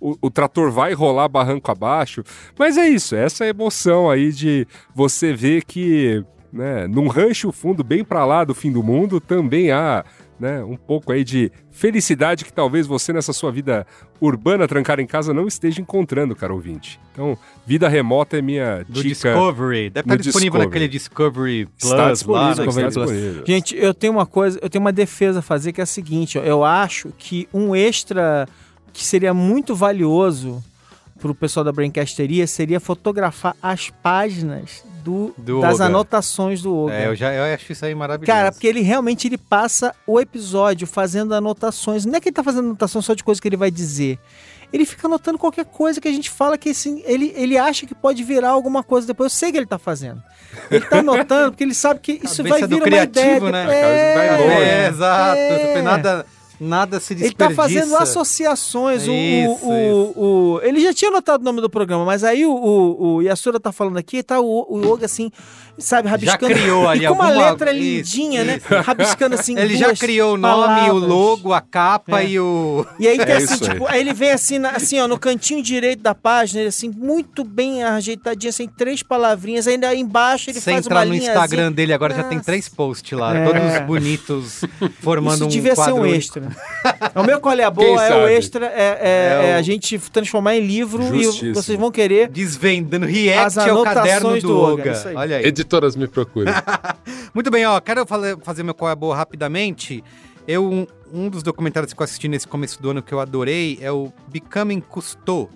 o, o trator vai rolar barranco abaixo. Mas é isso, essa emoção aí de você ver que, né, num rancho fundo bem pra lá do fim do mundo, também há né, um pouco aí de felicidade que talvez você nessa sua vida urbana trancada em casa não esteja encontrando, cara ouvinte. Então, vida remota é minha Do dica. Discovery. Deve estar disponível Discovery. naquele Discovery Plus Está lá. disponível, né? está Discovery Plus. disponível. Gente, eu tenho uma coisa, eu tenho uma defesa a fazer que é a seguinte, ó, eu acho que um extra que seria muito valioso pro pessoal da Braincasteria seria fotografar as páginas do, Do das Olga. anotações do Olga. É, eu, já, eu acho isso aí maravilhoso. Cara, porque ele realmente ele passa o episódio fazendo anotações. Não é que ele tá fazendo anotação só de coisa que ele vai dizer. Ele fica anotando qualquer coisa que a gente fala que assim, ele, ele acha que pode virar alguma coisa depois. Eu sei que ele tá fazendo. Ele tá anotando porque ele sabe que isso vai Cabeça do vir uma criativo, ideia. né? É, Vai longe. É, exato. É. Nada, nada se Ele desperdiça. tá fazendo associações. O- Isso, o, o, o- ele já tinha anotado o nome do programa, mas aí o, o, o Yasura tá falando aqui, tá o, o Yoga assim, sabe, rabiscando. criou ali e com uma alguma- letra isso, lindinha, né? isso. Rabiscando assim. Ele já criou o nome, o palavras. logo, a capa É. e o... E aí tem É assim, isso aí. tipo, aí ele vem assim, assim, ó, no cantinho direito da página, ele assim, muito bem ajeitadinho, assim, três palavrinhas, ainda aí embaixo ele Sem faz entrar uma no linha Instagram dele agora já tem Nossa. três posts lá, É. todos bonitos, formando Isso um devia ser quadro um único. extra. o meu qual é a Quem boa, é o extra, é, é- É é o- a gente transformar em livro e Justíssimo. vocês vão querer. Desvendando, react As ao caderno anotações do, do Olga. Olha aí. Editoras me procurem. Muito bem, ó, quero fazer meu qual é a boa rapidamente. Eu, um, um dos documentários que eu assisti nesse começo do ano que eu adorei é o Becoming Cousteau,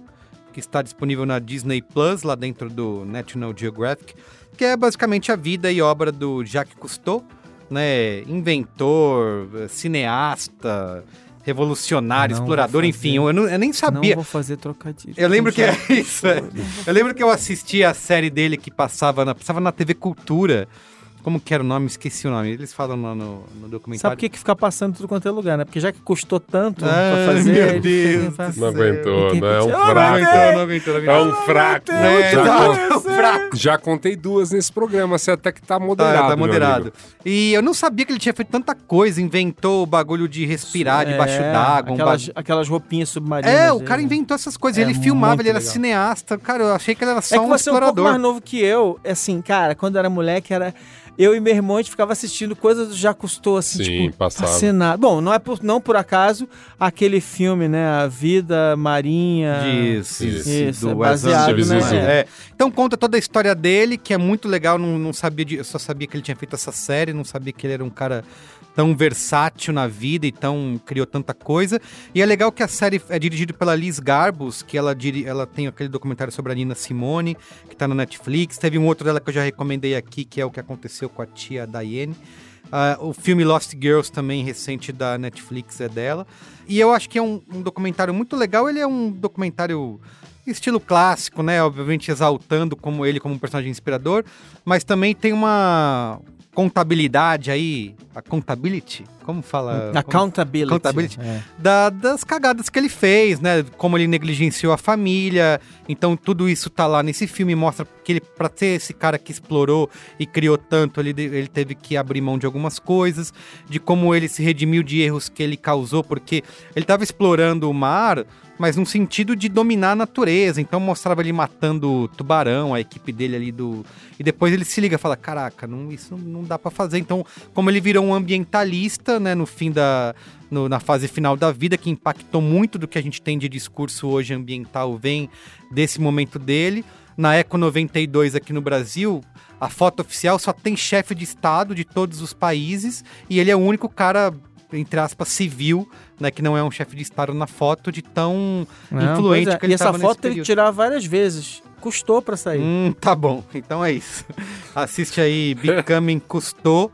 que está disponível na Disney Plus, lá dentro do National Geographic, que é basicamente a vida e obra do Jacques Cousteau, né, inventor, cineasta, revolucionário, Não explorador, enfim, eu, não- eu nem Não sabia. vou fazer trocadilho. Eu lembro que é isso. é. Eu lembro que eu assisti a série dele que passava na, passava na TV Cultura. Como que era o nome? Esqueci o nome. Eles falam no, no, no documentário. Sabe por que, que fica passando tudo quanto é lugar, né? Porque já que custou tanto Ah, pra fazer. meu Deus faz- do Não aguentou, né? É um fraco. aguentou, não aguentou, não É um fraco. É, Já é um fraco. Já contei duas nesse programa, você até que tá moderado. Tá, tá moderado. E eu não sabia que ele tinha feito tanta coisa. Inventou o bagulho de respirar debaixo É, d'água. um Aquelas, bagulho- aquelas roupinhas submarinas. É, o dele. cara inventou essas coisas. É ele filmava, ele era legal. cineasta. Cara, eu achei que ele era só É que um você é um pouco explorador. mais novo que eu. Assim, cara, quando eu era moleque, era. Eu e meu irmão, a gente ficava assistindo coisas do Já Custou, assim, Sim, tipo, passava. fascinado. Bom, não é por, não por acaso aquele filme, né? A Vida Marinha. Isso. Isso, é do baseado, Steve né? É. Então conta toda a história dele, que é muito legal. Não, não sabia de, eu só sabia que ele tinha feito essa série, não sabia que ele era um cara tão versátil na vida e tão criou tanta coisa. E é legal que a série é dirigida pela Liz Garbus, que ela, diri, ela tem aquele documentário sobre a Nina Simone, que tá na Netflix. Teve um outro dela que eu já recomendei aqui, que é o que aconteceu com a tia Diane. Ah, o filme Lost Girls, também recente da Netflix, é dela. E eu acho que é um, um documentário muito legal. Ele é um documentário estilo clássico, né? Obviamente exaltando como ele como um personagem inspirador, mas também tem uma contabilidade aí, a contability, como fala? Como- Accountability. Accountability. É. da- das cagadas que ele fez, né? Como ele negligenciou a família. Então tudo isso tá lá nesse filme mostra que ele para ser esse cara que explorou e criou tanto, ele, ele teve que abrir mão de algumas coisas, de como ele se redimiu de erros que ele causou, porque ele tava explorando o mar, mas num sentido de dominar a natureza. Então mostrava ele matando tubarão, a equipe dele ali do e depois ele se liga e fala: "Caraca, não, isso não, dá pra fazer". Então, como ele virou um ambientalista, né, no fim da no- na fase final da vida, que impactou muito do que a gente tem de discurso hoje ambiental, vem desse momento dele. Na Eco 92 aqui no Brasil, a foto oficial só tem chefe de estado de todos os países e ele é o único cara, entre aspas, civil, né, que não é um chefe de estado na foto, de tão Não, influente é. que ele E essa foto ele período. tirava várias vezes. Custou pra sair. Hum, tá bom. Então é isso. Assiste aí Becoming Custou.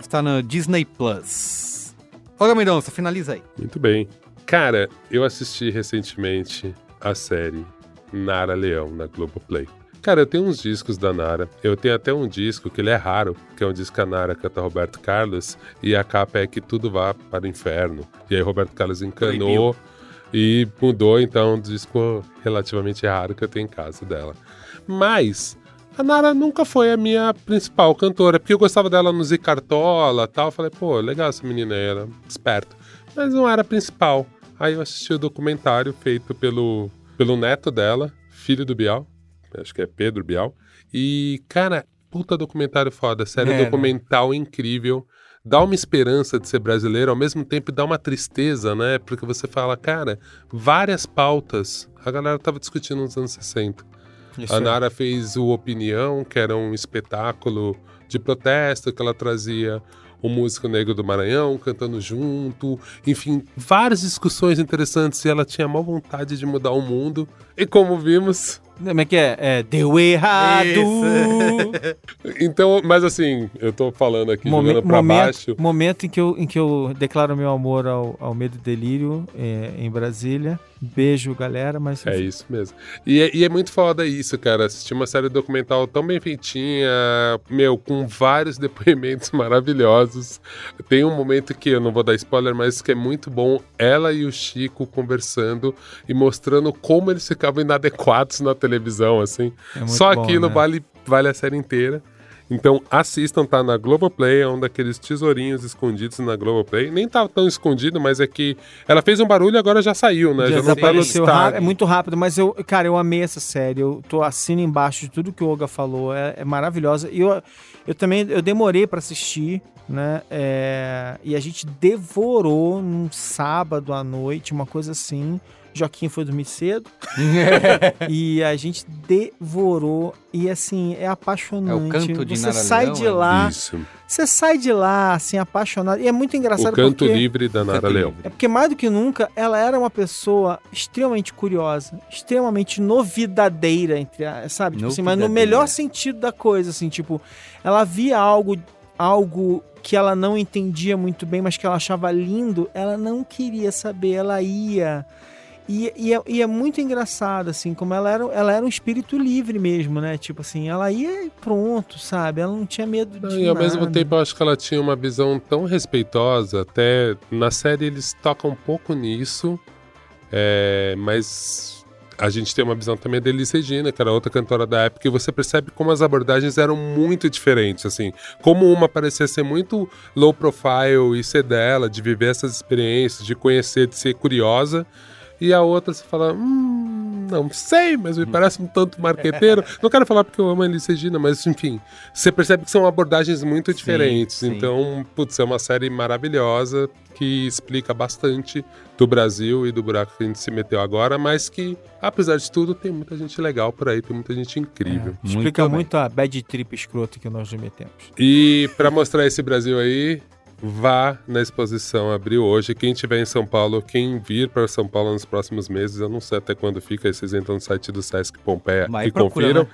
Está no Disney Plus. Olga Mendonça, finaliza aí. Muito bem. Cara, eu assisti recentemente a série Nara Leão na Globoplay. Cara, eu tenho uns discos da Nara. Eu tenho até um disco que ele é raro, que é um disco que a Nara canta Roberto Carlos, e a capa é que tudo vá para o inferno. E aí Roberto Carlos encanou e mudou, então, um disco relativamente raro que eu tenho em casa dela. Mas a Nara nunca foi a minha principal cantora, porque eu gostava dela no Z Cartola e tal. Falei, pô, legal essa menina aí, ela é esperta. Mas não era a principal. Aí eu assisti o documentário feito pelo, pelo neto dela, filho do Bial, acho que é Pedro Bial. E, cara, puta documentário foda, série É, né? documental incrível. Dá uma esperança de ser brasileiro, ao mesmo tempo dá uma tristeza, né? Porque você fala, cara, várias pautas. A galera tava discutindo nos anos 60. A Nara fez o Opinião, que era um espetáculo de protesto que ela trazia o músico negro do Maranhão cantando junto, enfim, várias discussões interessantes e ela tinha a maior vontade de mudar o mundo. E como vimos, Como é que é? É, deu errado. então, mas assim, eu tô falando aqui Momen- jogando pra momento, baixo. momento em que eu, em que eu declaro meu amor ao, ao Medo e Delírio é, em Brasília. Beijo, galera, mas... É isso mesmo. E é, e é muito foda isso, cara. Assistir uma série documental tão bem feitinha, meu, com vários depoimentos maravilhosos. Tem um momento que eu não vou dar spoiler, mas que é muito bom. Ela e o Chico conversando e mostrando como eles ficavam inadequados na televisão, assim. É Só bom, aquilo né? vale, vale a série inteira. Então assistam, tá na Globoplay, é um daqueles tesourinhos escondidos na Globoplay. Nem tá tão escondido, mas é que ela fez um barulho e agora já saiu, né? Já, não tá no destaque. é muito rápido, mas eu, cara, eu amei essa série. Eu tô assino embaixo de tudo que o Olga falou. É, é maravilhosa. E eu, eu também eu demorei pra assistir, né? É, e a gente devorou num sábado à noite, uma coisa assim. Joaquim foi dormir cedo. e a gente devorou. E assim, é apaixonante. É o canto de Você Nara sai Leão, de é? lá. Isso. Você sai de lá, assim, apaixonado. E é muito engraçado O canto porque... livre da Nara Canto Leão. É porque mais do que nunca, ela era uma pessoa extremamente curiosa, extremamente novidadeira, entre a- sabe? Tipo assim, mas no melhor sentido da coisa, assim, tipo, ela via algo, algo que ela não entendia muito bem, mas que ela achava lindo, ela não queria saber, ela ia. E, e, é, e é muito engraçado, assim, como ela era, ela era um espírito livre mesmo, né? Tipo assim, ela ia e pronto, sabe? Ela não tinha medo de E ao nada. mesmo tempo eu acho que ela tinha uma visão tão respeitosa, até na série eles tocam um pouco nisso, é, mas a gente tem uma visão também da Elis Regina, que era outra cantora da época, e você percebe como as abordagens eram muito diferentes, assim, como uma parecia ser muito low profile e ser dela, de viver essas experiências, de conhecer, de ser curiosa, e a outra você fala, hum, não sei, mas me parece um tanto marqueteiro. não quero falar porque eu amo a Elis Regina, mas enfim, você percebe que são abordagens muito Sim, diferentes. sim. Então, putz, é uma série maravilhosa que explica bastante do Brasil e do buraco que a gente se meteu agora, mas que, apesar de tudo, tem muita gente legal por aí, tem muita gente incrível. Explica bem. muito a bad trip escrota que nós metemos. E para mostrar esse Brasil aí, vá na exposição abriu hoje. Quem estiver em São Paulo, quem vir para São Paulo nos próximos meses, eu não sei até quando fica, aí vocês entram no site do Sesc Pompeia Vai e procura, confiram. né?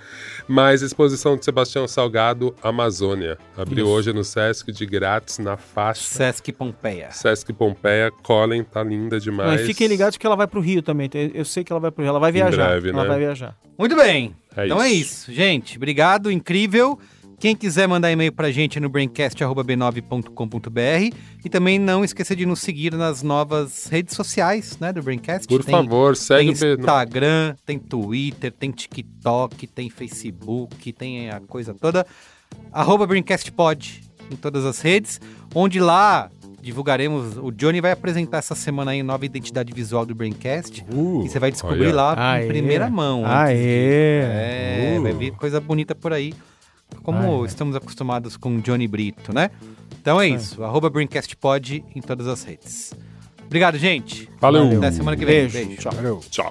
Mas exposição de Sebastião Salgado, Amazônia. Abriu Isso. hoje no Sesc de grátis na faixa. Sesc Pompeia. Sesc Pompeia, Colin, tá linda demais. Mas fiquem ligados que ela vai pro Rio também. Eu- sei que ela vai pro Rio. Ela vai Em viajar. breve, ela né? vai viajar. Muito bem. É então é isso. isso, gente. Obrigado, incrível. Quem quiser mandar e-mail pra gente é no braincast.b9.com.br e também não esqueça de nos seguir nas novas redes sociais, né, do Braincast. Por Tem- favor, segue Tem. Instagram, tem Twitter, tem TikTok, tem Facebook, tem a coisa toda. Arroba BraincastPod em todas as redes, onde lá divulgaremos. O Johnny vai apresentar essa semana aí a nova identidade visual do Braincast. Uh, e você vai descobrir olha. lá Aê. em primeira mão. Aê. disso. É, Uh. vai vir coisa bonita por aí como ah, é. estamos acostumados com Johnny Brito, né? Então é, é. isso, arroba Pod em todas as redes. Obrigado, gente. Valeu. Até semana que vem. Beijo. Beijo. Tchau. Valeu. Tchau.